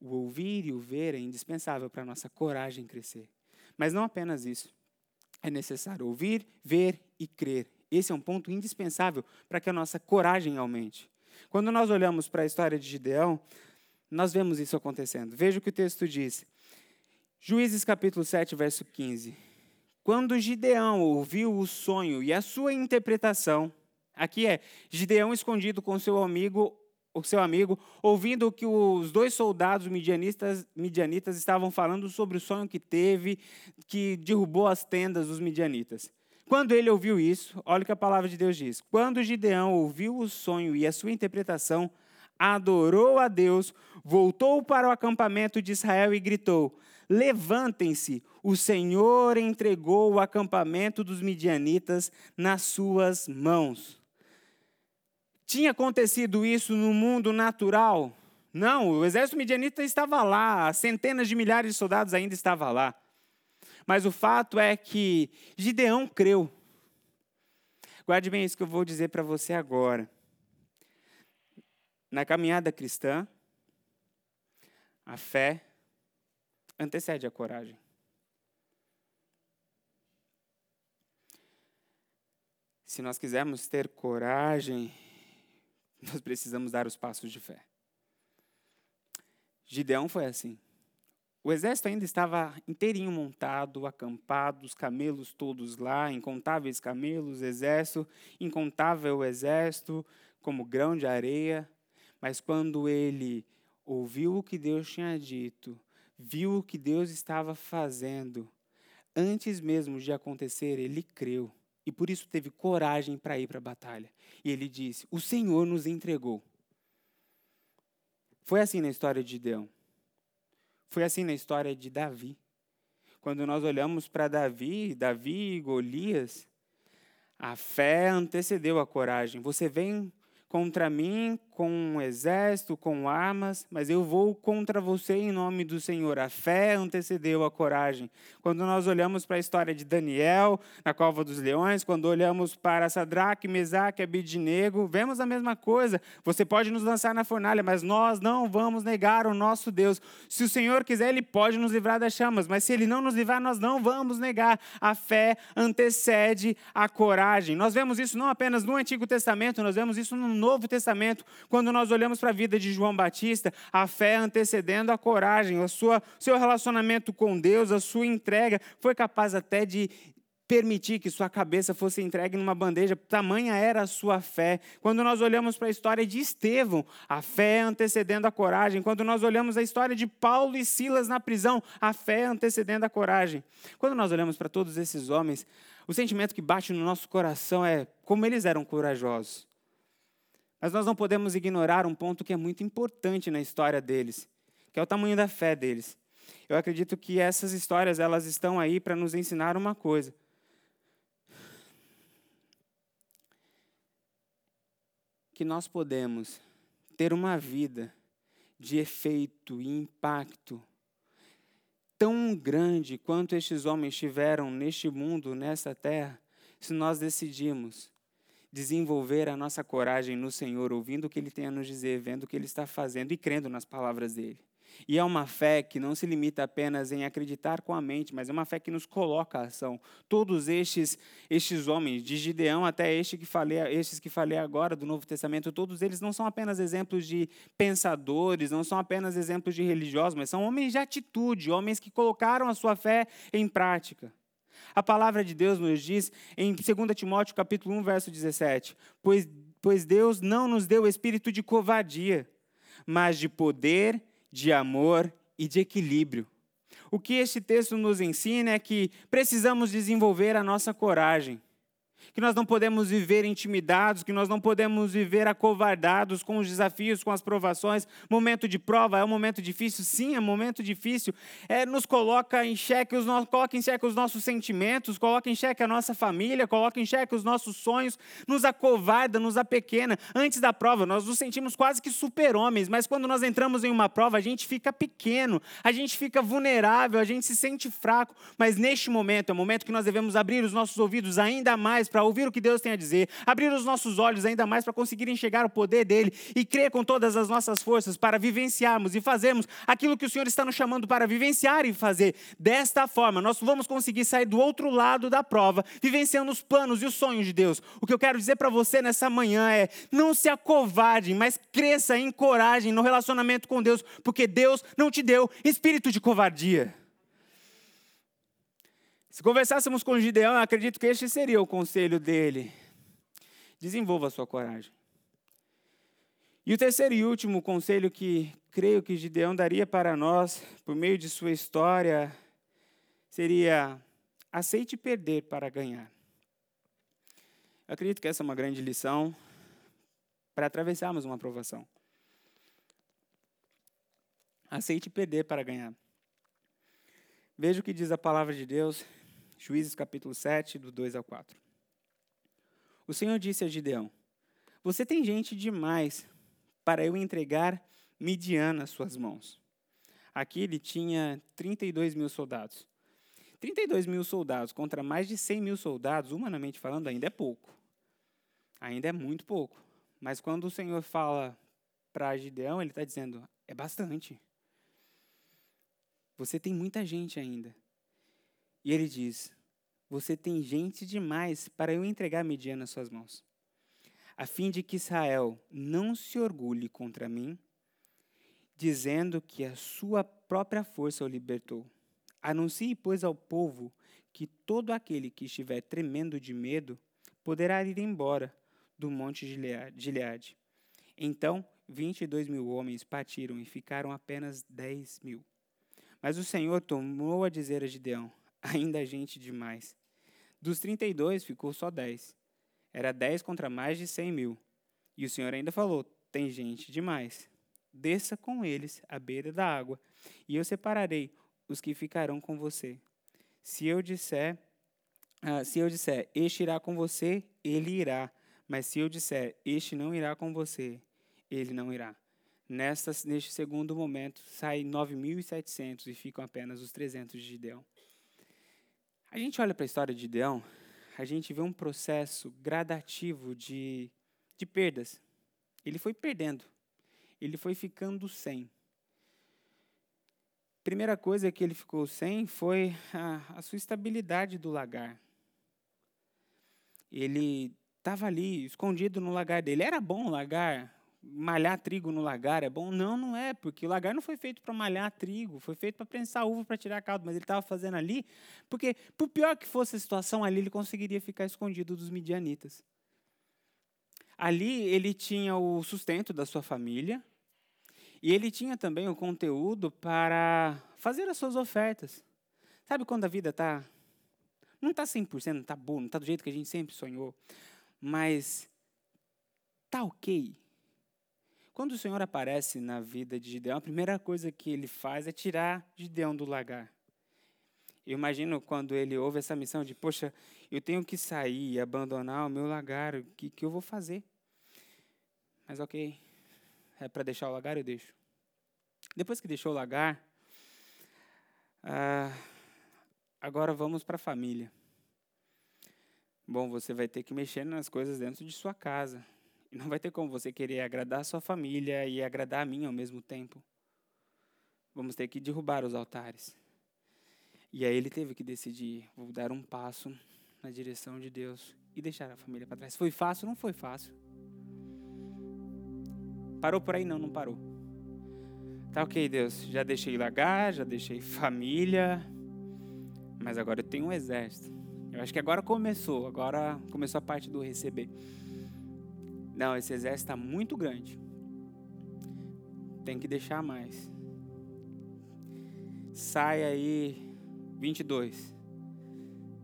O ouvir e o ver é indispensável para a nossa coragem crescer. Mas não apenas isso. É necessário ouvir, ver e crer. Esse é um ponto indispensável para que a nossa coragem aumente. Quando nós olhamos para a história de Gideão, nós vemos isso acontecendo. Veja o que o texto diz. Juízes capítulo 7, verso 15. Quando Gideão ouviu o sonho e a sua interpretação, Aqui é Gideão escondido com seu amigo, o seu amigo, ouvindo que os dois soldados midianitas, midianitas estavam falando sobre o sonho que teve, que derrubou as tendas dos midianitas. Quando ele ouviu isso, olha o que a palavra de Deus diz. Quando Gideão ouviu o sonho e a sua interpretação, adorou a Deus, voltou para o acampamento de Israel e gritou: Levantem-se, o Senhor entregou o acampamento dos midianitas nas suas mãos. Tinha acontecido isso no mundo natural? Não, o exército midianita estava lá, centenas de milhares de soldados ainda estavam lá. Mas o fato é que Gideão creu. Guarde bem isso que eu vou dizer para você agora. Na caminhada cristã, a fé antecede a coragem. Se nós quisermos ter coragem, nós precisamos dar os passos de fé. Gideão foi assim. O exército ainda estava inteirinho montado, acampado, os camelos todos lá, incontáveis camelos, exército, incontável exército, como grão de areia. Mas quando ele ouviu o que Deus tinha dito, viu o que Deus estava fazendo, antes mesmo de acontecer, ele creu. E por isso teve coragem para ir para a batalha. E ele disse: O Senhor nos entregou. Foi assim na história de Gideão. Foi assim na história de Davi. Quando nós olhamos para Davi, Davi e Golias, a fé antecedeu a coragem. Você vem contra mim com um exército, com armas, mas eu vou contra você em nome do Senhor. A fé antecedeu a coragem. Quando nós olhamos para a história de Daniel, na cova dos leões, quando olhamos para Sadraque, Mesaque Abidnego, vemos a mesma coisa. Você pode nos lançar na fornalha, mas nós não vamos negar o nosso Deus. Se o Senhor quiser, Ele pode nos livrar das chamas, mas se Ele não nos livrar, nós não vamos negar. A fé antecede a coragem. Nós vemos isso não apenas no Antigo Testamento, nós vemos isso no Novo Testamento. Quando nós olhamos para a vida de João Batista, a fé antecedendo a coragem, o seu relacionamento com Deus, a sua entrega, foi capaz até de permitir que sua cabeça fosse entregue numa bandeja, tamanha era a sua fé. Quando nós olhamos para a história de Estevão, a fé antecedendo a coragem. Quando nós olhamos a história de Paulo e Silas na prisão, a fé antecedendo a coragem. Quando nós olhamos para todos esses homens, o sentimento que bate no nosso coração é como eles eram corajosos. Mas nós não podemos ignorar um ponto que é muito importante na história deles, que é o tamanho da fé deles. Eu acredito que essas histórias elas estão aí para nos ensinar uma coisa. Que nós podemos ter uma vida de efeito e impacto tão grande quanto estes homens tiveram neste mundo, nessa terra, se nós decidimos desenvolver a nossa coragem no Senhor, ouvindo o que Ele tem a nos dizer, vendo o que Ele está fazendo e crendo nas palavras dele. E é uma fé que não se limita apenas em acreditar com a mente, mas é uma fé que nos coloca a ação. Todos estes, estes homens, de Gideão até este que falei, estes que falei agora do Novo Testamento, todos eles não são apenas exemplos de pensadores, não são apenas exemplos de religiosos, mas são homens de atitude, homens que colocaram a sua fé em prática. A palavra de Deus nos diz em 2 Timóteo capítulo 1, verso 17, pois, pois Deus não nos deu espírito de covardia, mas de poder, de amor e de equilíbrio. O que este texto nos ensina é que precisamos desenvolver a nossa coragem que nós não podemos viver intimidados, que nós não podemos viver acovardados com os desafios, com as provações. Momento de prova é um momento difícil, sim, é um momento difícil. É, nos coloca em xeque os coloca em xeque os nossos sentimentos, coloca em xeque a nossa família, coloca em xeque os nossos sonhos, nos acovarda, nos apequena. Antes da prova, nós nos sentimos quase que super-homens, mas quando nós entramos em uma prova, a gente fica pequeno, a gente fica vulnerável, a gente se sente fraco. Mas neste momento, é o momento que nós devemos abrir os nossos ouvidos ainda mais para ouvir o que Deus tem a dizer, abrir os nossos olhos ainda mais para conseguir enxergar o poder dele e crer com todas as nossas forças para vivenciarmos e fazermos aquilo que o Senhor está nos chamando para vivenciar e fazer. Desta forma, nós vamos conseguir sair do outro lado da prova, vivenciando os planos e os sonhos de Deus. O que eu quero dizer para você nessa manhã é: não se acovarde, mas cresça em coragem no relacionamento com Deus, porque Deus não te deu espírito de covardia. Se conversássemos com Gideão, acredito que este seria o conselho dele. Desenvolva a sua coragem. E o terceiro e último conselho que creio que Gideão daria para nós, por meio de sua história, seria: aceite perder para ganhar. Eu acredito que essa é uma grande lição para atravessarmos uma aprovação. Aceite perder para ganhar. Veja o que diz a palavra de Deus, Juízes capítulo 7, do 2 ao 4. O Senhor disse a Gideão: Você tem gente demais para eu entregar Midian nas suas mãos. Aqui ele tinha 32 mil soldados. 32 mil soldados contra mais de 100 mil soldados, humanamente falando, ainda é pouco. Ainda é muito pouco. Mas quando o Senhor fala para Gideão, ele está dizendo: é bastante. Você tem muita gente ainda. E ele diz: Você tem gente demais para eu entregar Midian nas suas mãos, a fim de que Israel não se orgulhe contra mim, dizendo que a sua própria força o libertou. Anuncie, pois, ao povo que todo aquele que estiver tremendo de medo poderá ir embora do monte Gileade. Então, 22 mil homens partiram e ficaram apenas 10 mil. Mas o Senhor tomou a dizer a Gideão: ainda gente demais. Dos 32 ficou só 10. Era 10 contra mais de 100 mil. E o Senhor ainda falou: tem gente demais. Desça com eles à beira da água, e eu separarei os que ficarão com você. Se eu disser, ah, se eu disser, este irá com você, ele irá. Mas se eu disser, este não irá com você, ele não irá. Nesta, neste segundo momento, saem 9.700 e ficam apenas os 300 de Gideão. A gente olha para a história de Gideão, a gente vê um processo gradativo de, de perdas. Ele foi perdendo, ele foi ficando sem. Primeira coisa que ele ficou sem foi a, a sua estabilidade do lagar. Ele estava ali, escondido no lagar dele. Era bom o lagar? Malhar trigo no lagar é bom? Não, não é, porque o lagar não foi feito para malhar trigo, foi feito para prensar uva para tirar caldo, mas ele estava fazendo ali, porque por pior que fosse a situação ali, ele conseguiria ficar escondido dos midianitas. Ali ele tinha o sustento da sua família, e ele tinha também o conteúdo para fazer as suas ofertas. Sabe quando a vida está não está 100%, não está boa, não está do jeito que a gente sempre sonhou, mas está ok, quando o Senhor aparece na vida de Gideão, a primeira coisa que ele faz é tirar Gideão do lagar. Eu imagino quando ele ouve essa missão de, poxa, eu tenho que sair e abandonar o meu lagar, o que, que eu vou fazer? Mas ok, é para deixar o lagar, eu deixo. Depois que deixou o lagar, ah, agora vamos para a família. Bom, você vai ter que mexer nas coisas dentro de sua casa. E não vai ter como você querer agradar a sua família e agradar a mim ao mesmo tempo. Vamos ter que derrubar os altares. E aí ele teve que decidir, vou dar um passo na direção de Deus e deixar a família para trás. Foi fácil? Não foi fácil. Parou por aí? Não, não parou. Tá ok, Deus, já deixei lagar, já deixei família, mas agora eu tenho um exército. Eu acho que agora começou, agora começou a parte do receber. Não, esse exército está muito grande. Tem que deixar mais. Sai aí 22.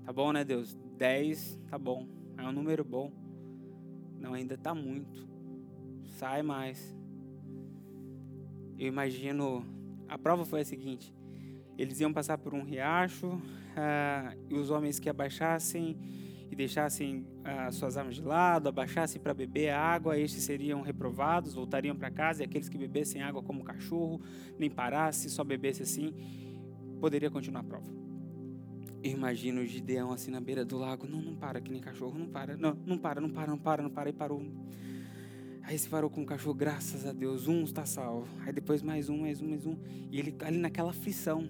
Tá bom, né, Deus? 10, tá bom. É um número bom. Não, ainda tá muito. Sai mais. Eu imagino. A prova foi a seguinte: eles iam passar por um riacho, uh, e os homens que abaixassem e deixassem as suas armas de lado, abaixassem para beber água, estes seriam reprovados, voltariam para casa, e aqueles que bebessem água como cachorro, nem parasse, só bebesse assim, poderia continuar a prova. Eu imagino o Gideão assim na beira do lago, não, não para, que nem cachorro, não para, não, não para, não para, não para, não para, e parou. Aí se parou com o cachorro, graças a Deus, um está salvo. Aí depois mais um, mais um, mais um. E ele ali naquela aflição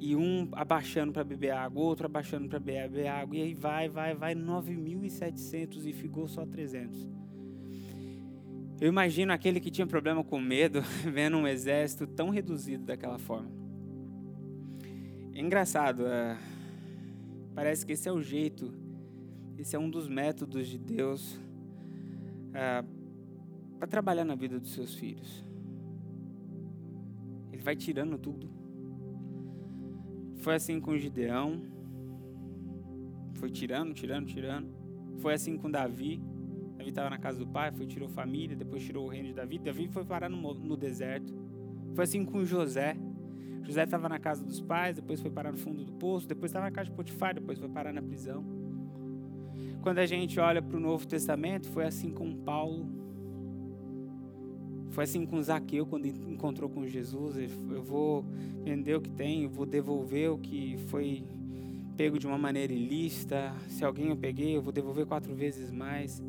e um abaixando para beber água, outro abaixando para beber água, e aí vai, vai, vai, 9.700 e ficou só 300. Eu imagino aquele que tinha problema com medo, vendo um exército tão reduzido daquela forma. É engraçado, é, parece que esse é o jeito, esse é um dos métodos de Deus é, para trabalhar na vida dos seus filhos. Ele vai tirando tudo foi assim com Gideão. Foi tirando, tirando, tirando. Foi assim com Davi. Davi estava na casa do pai, foi tirou família, depois tirou o reino de Davi. Davi foi parar no, no deserto. Foi assim com José. José estava na casa dos pais, depois foi parar no fundo do poço, depois estava na casa de Potifar, depois foi parar na prisão. Quando a gente olha para o Novo Testamento, foi assim com Paulo. Foi assim com Zaqueu quando encontrou com Jesus. Eu vou vender o que tenho, vou devolver o que foi pego de uma maneira ilícita. Se alguém eu peguei, eu vou devolver quatro vezes mais.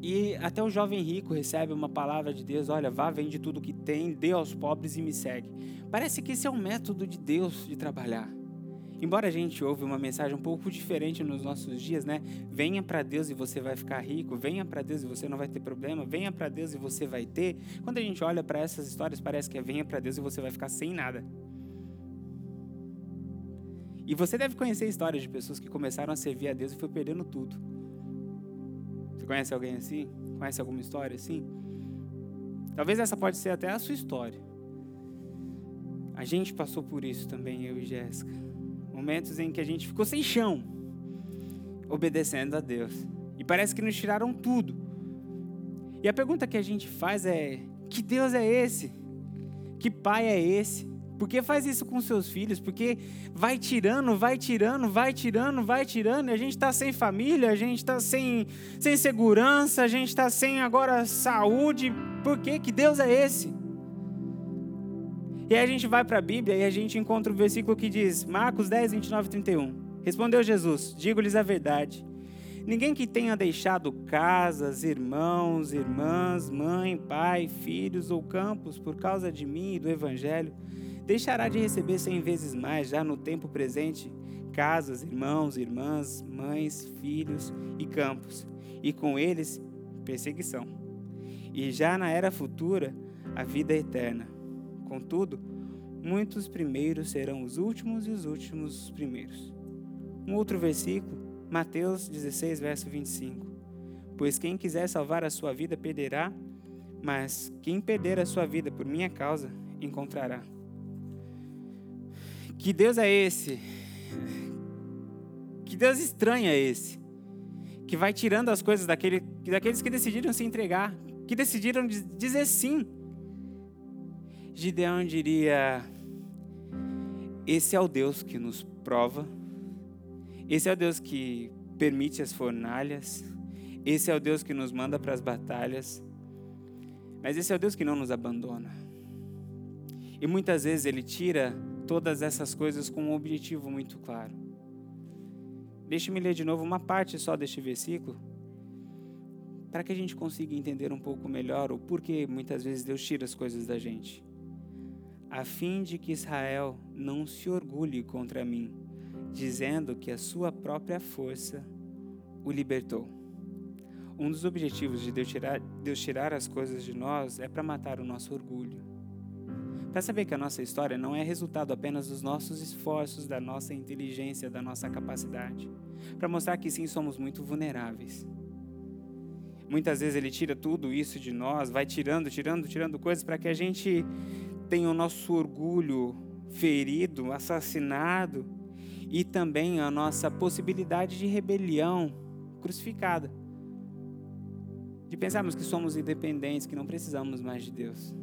E até o jovem rico recebe uma palavra de Deus: olha, vá, vende tudo que tem, dê aos pobres e me segue. Parece que esse é um método de Deus de trabalhar. Embora a gente ouve uma mensagem um pouco diferente nos nossos dias, né? Venha para Deus e você vai ficar rico, venha para Deus e você não vai ter problema, venha para Deus e você vai ter. Quando a gente olha para essas histórias, parece que é venha para Deus e você vai ficar sem nada. E você deve conhecer histórias de pessoas que começaram a servir a Deus e foi perdendo tudo. Você conhece alguém assim? Conhece alguma história assim? Talvez essa pode ser até a sua história. A gente passou por isso também, eu e Jéssica. Momentos em que a gente ficou sem chão, obedecendo a Deus. E parece que nos tiraram tudo. E a pergunta que a gente faz é: que Deus é esse? Que pai é esse? Por que faz isso com seus filhos? Porque vai tirando, vai tirando, vai tirando, vai tirando. E a gente está sem família, a gente está sem, sem segurança, a gente está sem agora saúde. Por que? Que Deus é esse? E aí a gente vai para a Bíblia e a gente encontra o versículo que diz, Marcos 10, 29 e 31. Respondeu Jesus: Digo-lhes a verdade. Ninguém que tenha deixado casas, irmãos, irmãs, mãe, pai, filhos ou campos por causa de mim e do Evangelho deixará de receber cem vezes mais já no tempo presente casas, irmãos, irmãs, mães, filhos e campos, e com eles perseguição. E já na era futura, a vida eterna. Contudo, muitos primeiros serão os últimos e os últimos os primeiros. Um outro versículo, Mateus 16, verso 25. Pois quem quiser salvar a sua vida perderá, mas quem perder a sua vida por minha causa encontrará. Que Deus é esse? Que Deus estranho é esse? Que vai tirando as coisas daquele, daqueles que decidiram se entregar, que decidiram dizer sim. Gideão diria: Esse é o Deus que nos prova, esse é o Deus que permite as fornalhas, esse é o Deus que nos manda para as batalhas, mas esse é o Deus que não nos abandona. E muitas vezes ele tira todas essas coisas com um objetivo muito claro. Deixe-me ler de novo uma parte só deste versículo, para que a gente consiga entender um pouco melhor o porquê muitas vezes Deus tira as coisas da gente. A fim de que Israel não se orgulhe contra mim, dizendo que a sua própria força o libertou. Um dos objetivos de Deus tirar, Deus tirar as coisas de nós é para matar o nosso orgulho. Para saber que a nossa história não é resultado apenas dos nossos esforços, da nossa inteligência, da nossa capacidade. Para mostrar que sim, somos muito vulneráveis. Muitas vezes ele tira tudo isso de nós, vai tirando, tirando, tirando coisas para que a gente tenha o nosso orgulho ferido, assassinado e também a nossa possibilidade de rebelião crucificada. De pensarmos que somos independentes, que não precisamos mais de Deus.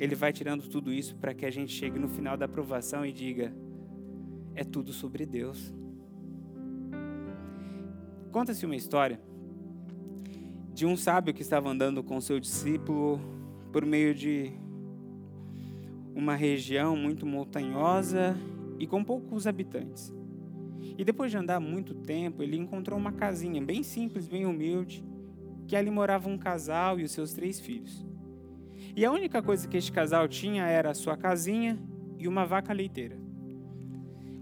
Ele vai tirando tudo isso para que a gente chegue no final da aprovação e diga: é tudo sobre Deus. Conta-se uma história de um sábio que estava andando com seu discípulo por meio de uma região muito montanhosa e com poucos habitantes. E depois de andar muito tempo, ele encontrou uma casinha bem simples, bem humilde, que ali morava um casal e os seus três filhos. E a única coisa que este casal tinha era a sua casinha e uma vaca leiteira.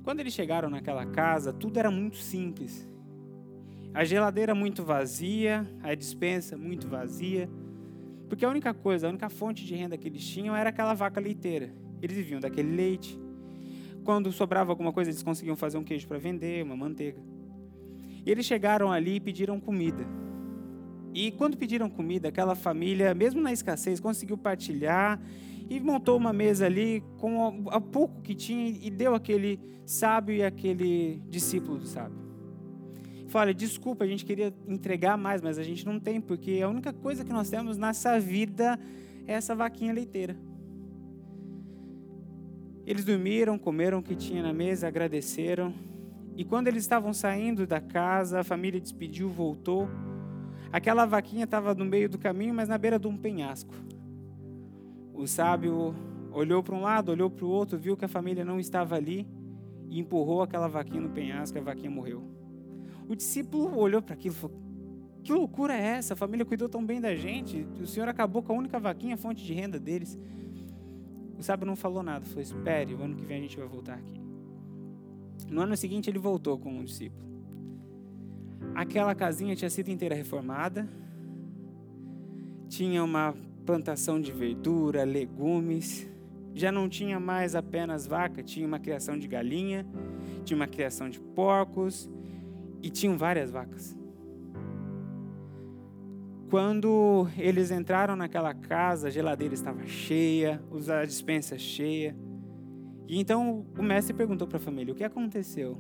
Quando eles chegaram naquela casa, tudo era muito simples. A geladeira muito vazia, a dispensa muito vazia, porque a única coisa, a única fonte de renda que eles tinham era aquela vaca leiteira. Eles viviam daquele leite. Quando sobrava alguma coisa, eles conseguiam fazer um queijo para vender, uma manteiga. E eles chegaram ali e pediram comida. E quando pediram comida, aquela família, mesmo na escassez, conseguiu partilhar e montou uma mesa ali com a pouco que tinha e deu aquele sábio e aquele discípulo do sábio. Fala: desculpa, a gente queria entregar mais, mas a gente não tem, porque a única coisa que nós temos nessa vida é essa vaquinha leiteira. Eles dormiram, comeram o que tinha na mesa, agradeceram. E quando eles estavam saindo da casa, a família despediu, voltou. Aquela vaquinha estava no meio do caminho, mas na beira de um penhasco. O sábio olhou para um lado, olhou para o outro, viu que a família não estava ali e empurrou aquela vaquinha no penhasco a vaquinha morreu. O discípulo olhou para aquilo e falou: Que loucura é essa? A família cuidou tão bem da gente. O Senhor acabou com a única vaquinha, fonte de renda deles. O sábio não falou nada, falou: espere, o ano que vem a gente vai voltar aqui. No ano seguinte ele voltou com o discípulo. Aquela casinha tinha sido inteira reformada, tinha uma plantação de verdura, legumes, já não tinha mais apenas vaca, tinha uma criação de galinha, tinha uma criação de porcos e tinham várias vacas. Quando eles entraram naquela casa, a geladeira estava cheia, a dispensa cheia. E então o mestre perguntou para a família: o que aconteceu?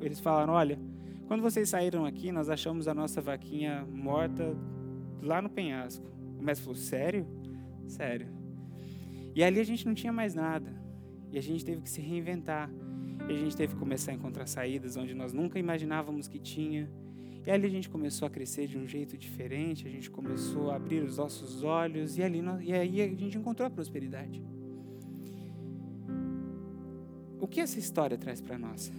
Eles falaram: olha, quando vocês saíram aqui, nós achamos a nossa vaquinha morta lá no penhasco. O mestre falou: sério? Sério. E ali a gente não tinha mais nada. E a gente teve que se reinventar. E a gente teve que começar a encontrar saídas onde nós nunca imaginávamos que tinha. E ali a gente começou a crescer de um jeito diferente, a gente começou a abrir os nossos olhos e ali nós, e aí a gente encontrou a prosperidade. O que essa história traz para nós?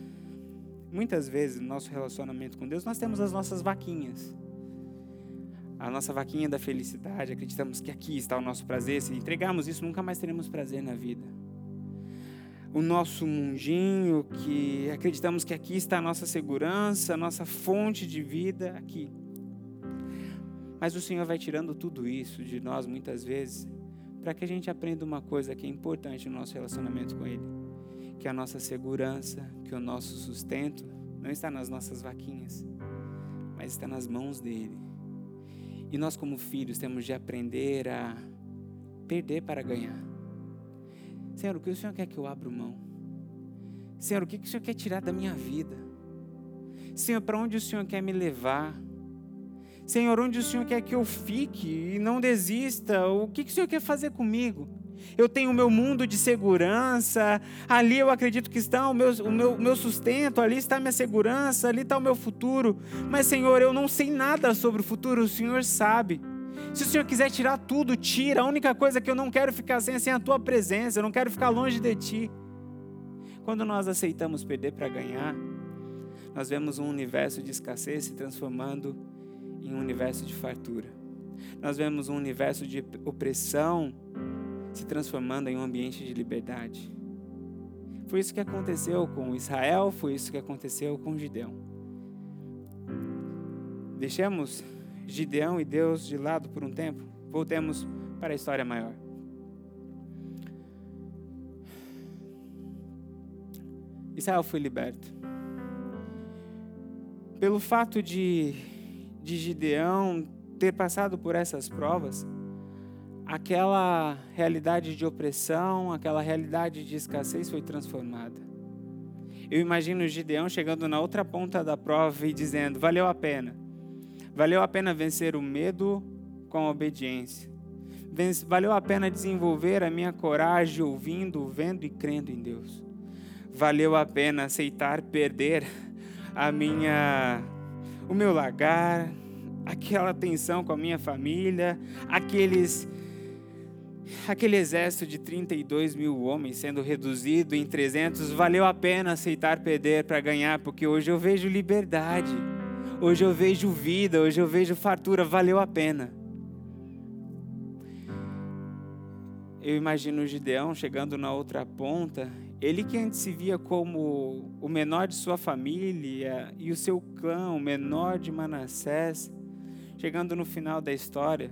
Muitas vezes no nosso relacionamento com Deus nós temos as nossas vaquinhas. A nossa vaquinha da felicidade, acreditamos que aqui está o nosso prazer. Se entregarmos isso, nunca mais teremos prazer na vida o nosso mundinho, que acreditamos que aqui está a nossa segurança, a nossa fonte de vida, aqui. Mas o Senhor vai tirando tudo isso de nós muitas vezes, para que a gente aprenda uma coisa que é importante no nosso relacionamento com Ele: que a nossa segurança, que o nosso sustento não está nas nossas vaquinhas, mas está nas mãos dEle. E nós, como filhos, temos de aprender a perder para ganhar Senhor, o que o Senhor quer que eu abra mão? Senhor, o que o Senhor quer tirar da minha vida? Senhor, para onde o Senhor quer me levar? Senhor, onde o Senhor quer que eu fique e não desista? O que o Senhor quer fazer comigo? Eu tenho o meu mundo de segurança, ali eu acredito que está o meu, o meu, meu sustento, ali está a minha segurança, ali está o meu futuro. Mas, Senhor, eu não sei nada sobre o futuro, o Senhor sabe. Se o Senhor quiser tirar tudo, tira. A única coisa que eu não quero ficar sem é sem a tua presença, eu não quero ficar longe de ti. Quando nós aceitamos perder para ganhar, nós vemos um universo de escassez se transformando em um universo de fartura. Nós vemos um universo de opressão se transformando em um ambiente de liberdade. Foi isso que aconteceu com Israel, foi isso que aconteceu com Gideão. Deixemos Gideão e Deus de lado por um tempo, voltemos para a história maior. Israel foi liberto. Pelo fato de, de Gideão ter passado por essas provas, aquela realidade de opressão, aquela realidade de escassez foi transformada. Eu imagino Gideão chegando na outra ponta da prova e dizendo: valeu a pena. Valeu a pena vencer o medo com a obediência. Valeu a pena desenvolver a minha coragem ouvindo, vendo e crendo em Deus. Valeu a pena aceitar perder a minha o meu lagar, aquela tensão com a minha família, aqueles aquele exército de 32 mil homens sendo reduzido em 300, valeu a pena aceitar perder para ganhar, porque hoje eu vejo liberdade. Hoje eu vejo vida, hoje eu vejo fartura, valeu a pena. Eu imagino o Gideão chegando na outra ponta, ele que antes se via como o menor de sua família e o seu clã, o menor de Manassés, chegando no final da história,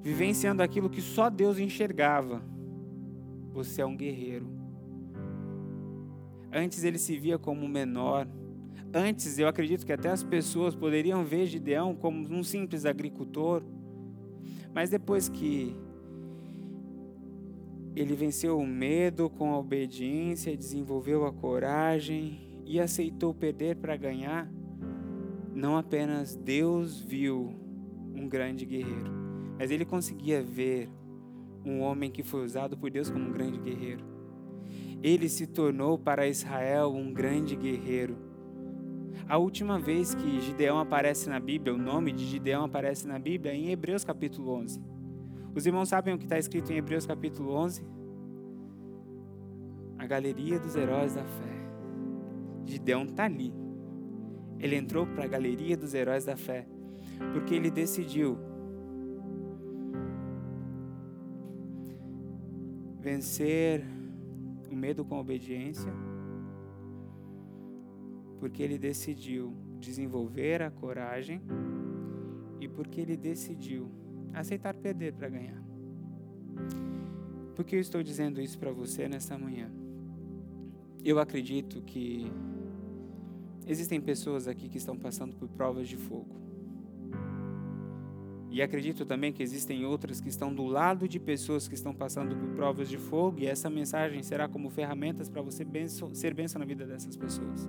vivenciando aquilo que só Deus enxergava. Você é um guerreiro. Antes ele se via como o menor, Antes, eu acredito que até as pessoas poderiam ver Gideão como um simples agricultor, mas depois que ele venceu o medo com a obediência, desenvolveu a coragem e aceitou perder para ganhar, não apenas Deus viu um grande guerreiro, mas ele conseguia ver um homem que foi usado por Deus como um grande guerreiro. Ele se tornou para Israel um grande guerreiro. A última vez que Gideão aparece na Bíblia, o nome de Gideão aparece na Bíblia, é em Hebreus capítulo 11. Os irmãos sabem o que está escrito em Hebreus capítulo 11? A galeria dos heróis da fé. Gideão está ali. Ele entrou para a galeria dos heróis da fé, porque ele decidiu vencer o medo com obediência, porque ele decidiu desenvolver a coragem e porque ele decidiu aceitar perder para ganhar. Por que eu estou dizendo isso para você nesta manhã? Eu acredito que existem pessoas aqui que estão passando por provas de fogo. E acredito também que existem outras que estão do lado de pessoas que estão passando por provas de fogo, e essa mensagem será como ferramentas para você benção, ser bênção na vida dessas pessoas.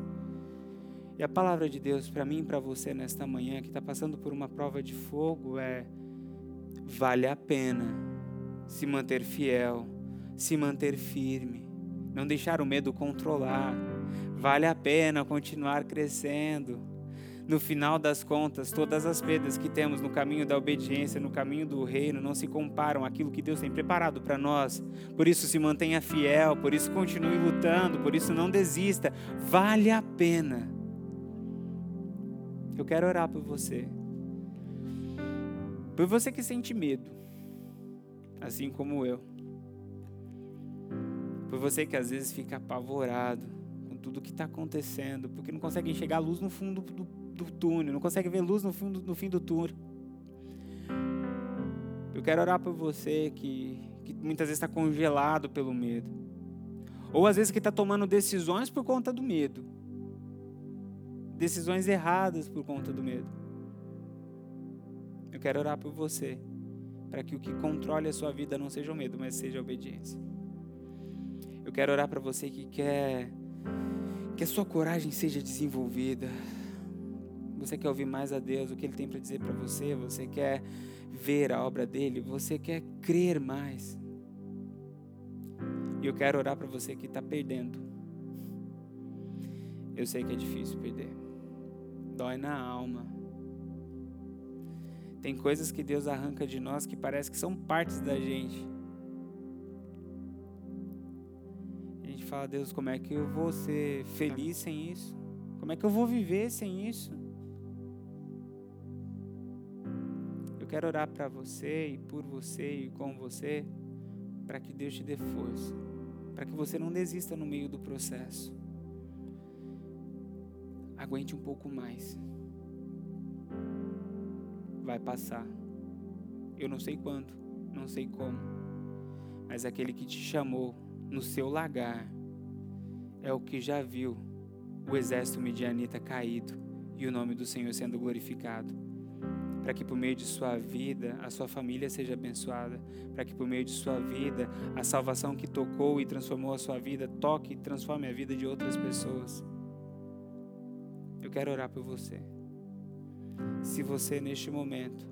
E a palavra de Deus para mim e para você nesta manhã, que está passando por uma prova de fogo, é: vale a pena se manter fiel, se manter firme, não deixar o medo controlar. Vale a pena continuar crescendo no final das contas, todas as perdas que temos no caminho da obediência, no caminho do reino, não se comparam àquilo que Deus tem preparado para nós. Por isso, se mantenha fiel, por isso, continue lutando, por isso, não desista. Vale a pena. Eu quero orar por você. Por você que sente medo, assim como eu. Por você que às vezes fica apavorado com tudo que está acontecendo, porque não consegue enxergar a luz no fundo do do túnel, não consegue ver luz no fim do, no fim do túnel. Eu quero orar por você que, que muitas vezes está congelado pelo medo. Ou às vezes que está tomando decisões por conta do medo. Decisões erradas por conta do medo. Eu quero orar por você. Para que o que controle a sua vida não seja o medo, mas seja a obediência. Eu quero orar para você que quer que a sua coragem seja desenvolvida você quer ouvir mais a Deus, o que Ele tem para dizer para você, você quer ver a obra dele, você quer crer mais. E eu quero orar para você que está perdendo. Eu sei que é difícil perder, dói na alma. Tem coisas que Deus arranca de nós que parece que são partes da gente. A gente fala, Deus, como é que eu vou ser feliz sem isso? Como é que eu vou viver sem isso? Eu quero orar para você e por você e com você, para que Deus te dê força, para que você não desista no meio do processo. Aguente um pouco mais. Vai passar. Eu não sei quando, não sei como, mas aquele que te chamou no seu lagar é o que já viu o exército midianita caído e o nome do Senhor sendo glorificado para que por meio de sua vida a sua família seja abençoada, para que por meio de sua vida a salvação que tocou e transformou a sua vida toque e transforme a vida de outras pessoas. Eu quero orar por você. Se você neste momento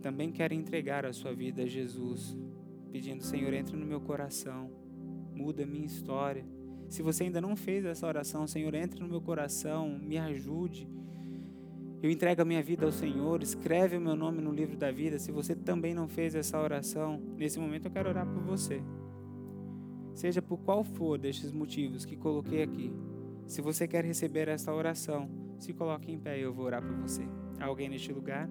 também quer entregar a sua vida a Jesus, pedindo, Senhor, entre no meu coração, muda a minha história. Se você ainda não fez essa oração, Senhor, entre no meu coração, me ajude eu entrego a minha vida ao Senhor, escreve o meu nome no livro da vida. Se você também não fez essa oração, nesse momento eu quero orar por você. Seja por qual for destes motivos que coloquei aqui. Se você quer receber essa oração, se coloque em pé e eu vou orar por você. Há alguém neste lugar?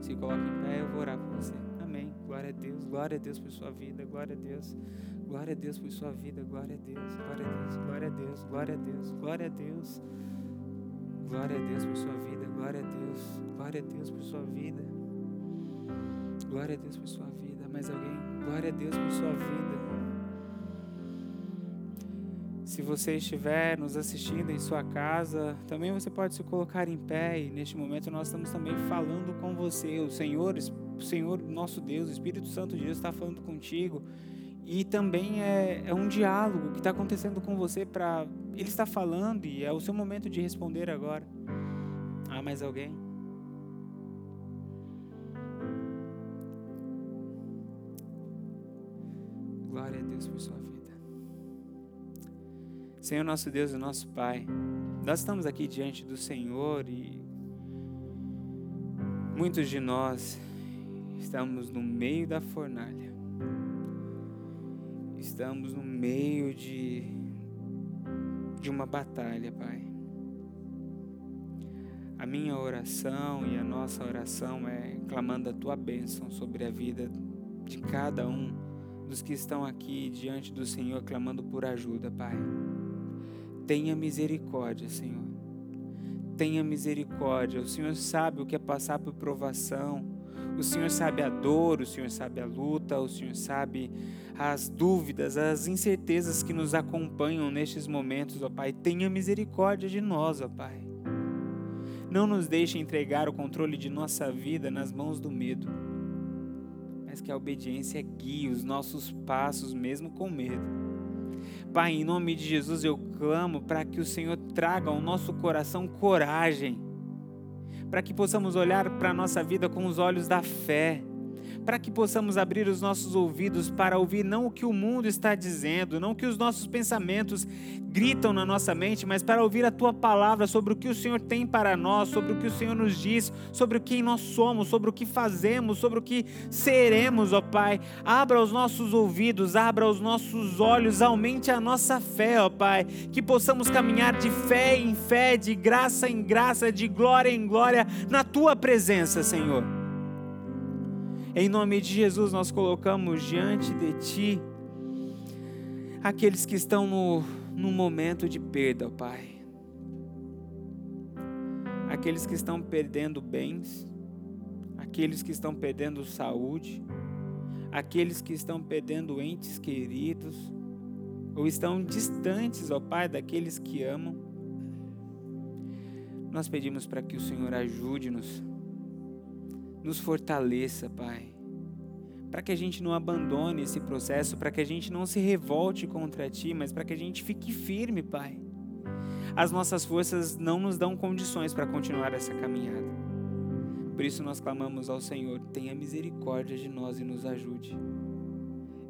Se coloque em pé, eu vou orar por você. Amém. Glória a Deus, glória a Deus por sua vida, glória a Deus. Glória a Deus por sua vida, glória a Deus, glória a Deus, glória a Deus, glória a Deus, glória a Deus. Glória a Deus por sua vida, glória a Deus, glória a Deus por sua vida. Glória a Deus por sua vida. Mais alguém? Glória a Deus por sua vida. Se você estiver nos assistindo em sua casa, também você pode se colocar em pé e neste momento nós estamos também falando com você. O Senhor, o Senhor, nosso Deus, o Espírito Santo de Deus está falando contigo E também é, é um diálogo que está acontecendo com você para. Ele está falando e é o seu momento de responder agora. Há mais alguém? Glória a Deus por sua vida. Senhor nosso Deus e nosso Pai, nós estamos aqui diante do Senhor e muitos de nós estamos no meio da fornalha. Estamos no meio de, de uma batalha, Pai. A minha oração e a nossa oração é clamando a tua bênção sobre a vida de cada um dos que estão aqui diante do Senhor clamando por ajuda, Pai. Tenha misericórdia, Senhor. Tenha misericórdia. O Senhor sabe o que é passar por provação. O Senhor sabe a dor, o Senhor sabe a luta, o Senhor sabe as dúvidas, as incertezas que nos acompanham nestes momentos, ó Pai. Tenha misericórdia de nós, ó Pai. Não nos deixe entregar o controle de nossa vida nas mãos do medo, mas que a obediência guie os nossos passos, mesmo com medo. Pai, em nome de Jesus eu clamo para que o Senhor traga ao nosso coração coragem para que possamos olhar para a nossa vida com os olhos da fé, para que possamos abrir os nossos ouvidos para ouvir não o que o mundo está dizendo, não o que os nossos pensamentos gritam na nossa mente, mas para ouvir a tua palavra sobre o que o Senhor tem para nós, sobre o que o Senhor nos diz, sobre quem nós somos, sobre o que fazemos, sobre o que seremos, ó Pai. Abra os nossos ouvidos, abra os nossos olhos, aumente a nossa fé, ó Pai, que possamos caminhar de fé em fé, de graça em graça, de glória em glória na tua presença, Senhor. Em nome de Jesus, nós colocamos diante de Ti aqueles que estão no, no momento de perda, Pai. Aqueles que estão perdendo bens, aqueles que estão perdendo saúde, aqueles que estão perdendo entes queridos, ou estão distantes, ó Pai, daqueles que amam. Nós pedimos para que o Senhor ajude-nos nos fortaleça, Pai. Para que a gente não abandone esse processo, para que a gente não se revolte contra Ti, mas para que a gente fique firme, Pai. As nossas forças não nos dão condições para continuar essa caminhada. Por isso nós clamamos ao Senhor: tenha misericórdia de nós e nos ajude.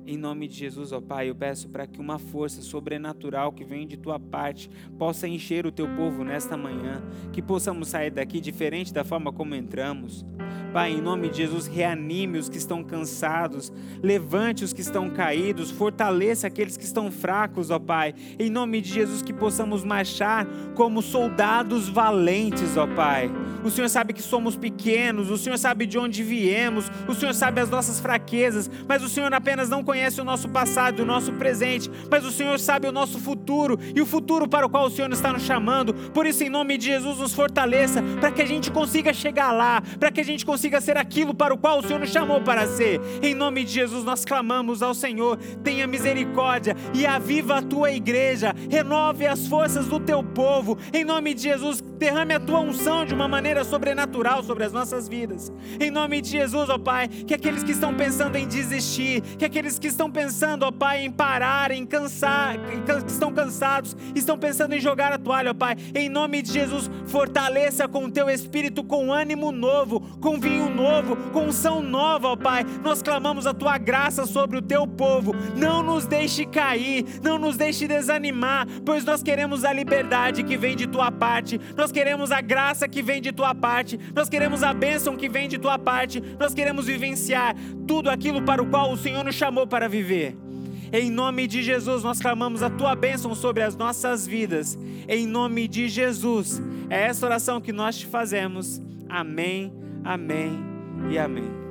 Em nome de Jesus, ó Pai, eu peço para que uma força sobrenatural que vem de tua parte possa encher o teu povo nesta manhã, que possamos sair daqui diferente da forma como entramos. Pai, em nome de Jesus, reanime os que estão cansados, levante os que estão caídos, fortaleça aqueles que estão fracos, ó Pai. Em nome de Jesus, que possamos marchar como soldados valentes, ó Pai. O Senhor sabe que somos pequenos, o Senhor sabe de onde viemos, o Senhor sabe as nossas fraquezas, mas o Senhor apenas não conhece o nosso passado, o nosso presente, mas o Senhor sabe o nosso futuro e o futuro para o qual o Senhor está nos chamando. Por isso, em nome de Jesus, nos fortaleça para que a gente consiga chegar lá, para que a gente consiga ser aquilo para o qual o Senhor nos chamou para ser. Em nome de Jesus, nós clamamos ao Senhor: tenha misericórdia e aviva a tua igreja, renove as forças do teu povo. Em nome de Jesus, derrame a tua unção de uma maneira sobrenatural sobre as nossas vidas. Em nome de Jesus, ó Pai, que aqueles que estão pensando em desistir, que aqueles que estão pensando, ó Pai, em parar, em cansar, que estão cansados, estão pensando em jogar a toalha, ó Pai, em nome de Jesus, fortaleça com o teu espírito, com ânimo novo, com vinho novo, com unção nova, ó Pai. Nós clamamos a tua graça sobre o teu povo. Não nos deixe cair, não nos deixe desanimar, pois nós queremos a liberdade que vem de tua parte. Nós queremos a graça que vem de tua parte, nós queremos a bênção que vem de tua parte, nós queremos vivenciar tudo aquilo para o qual o Senhor nos chamou para viver. Em nome de Jesus, nós clamamos a tua bênção sobre as nossas vidas. Em nome de Jesus, é essa oração que nós te fazemos. Amém, amém e amém.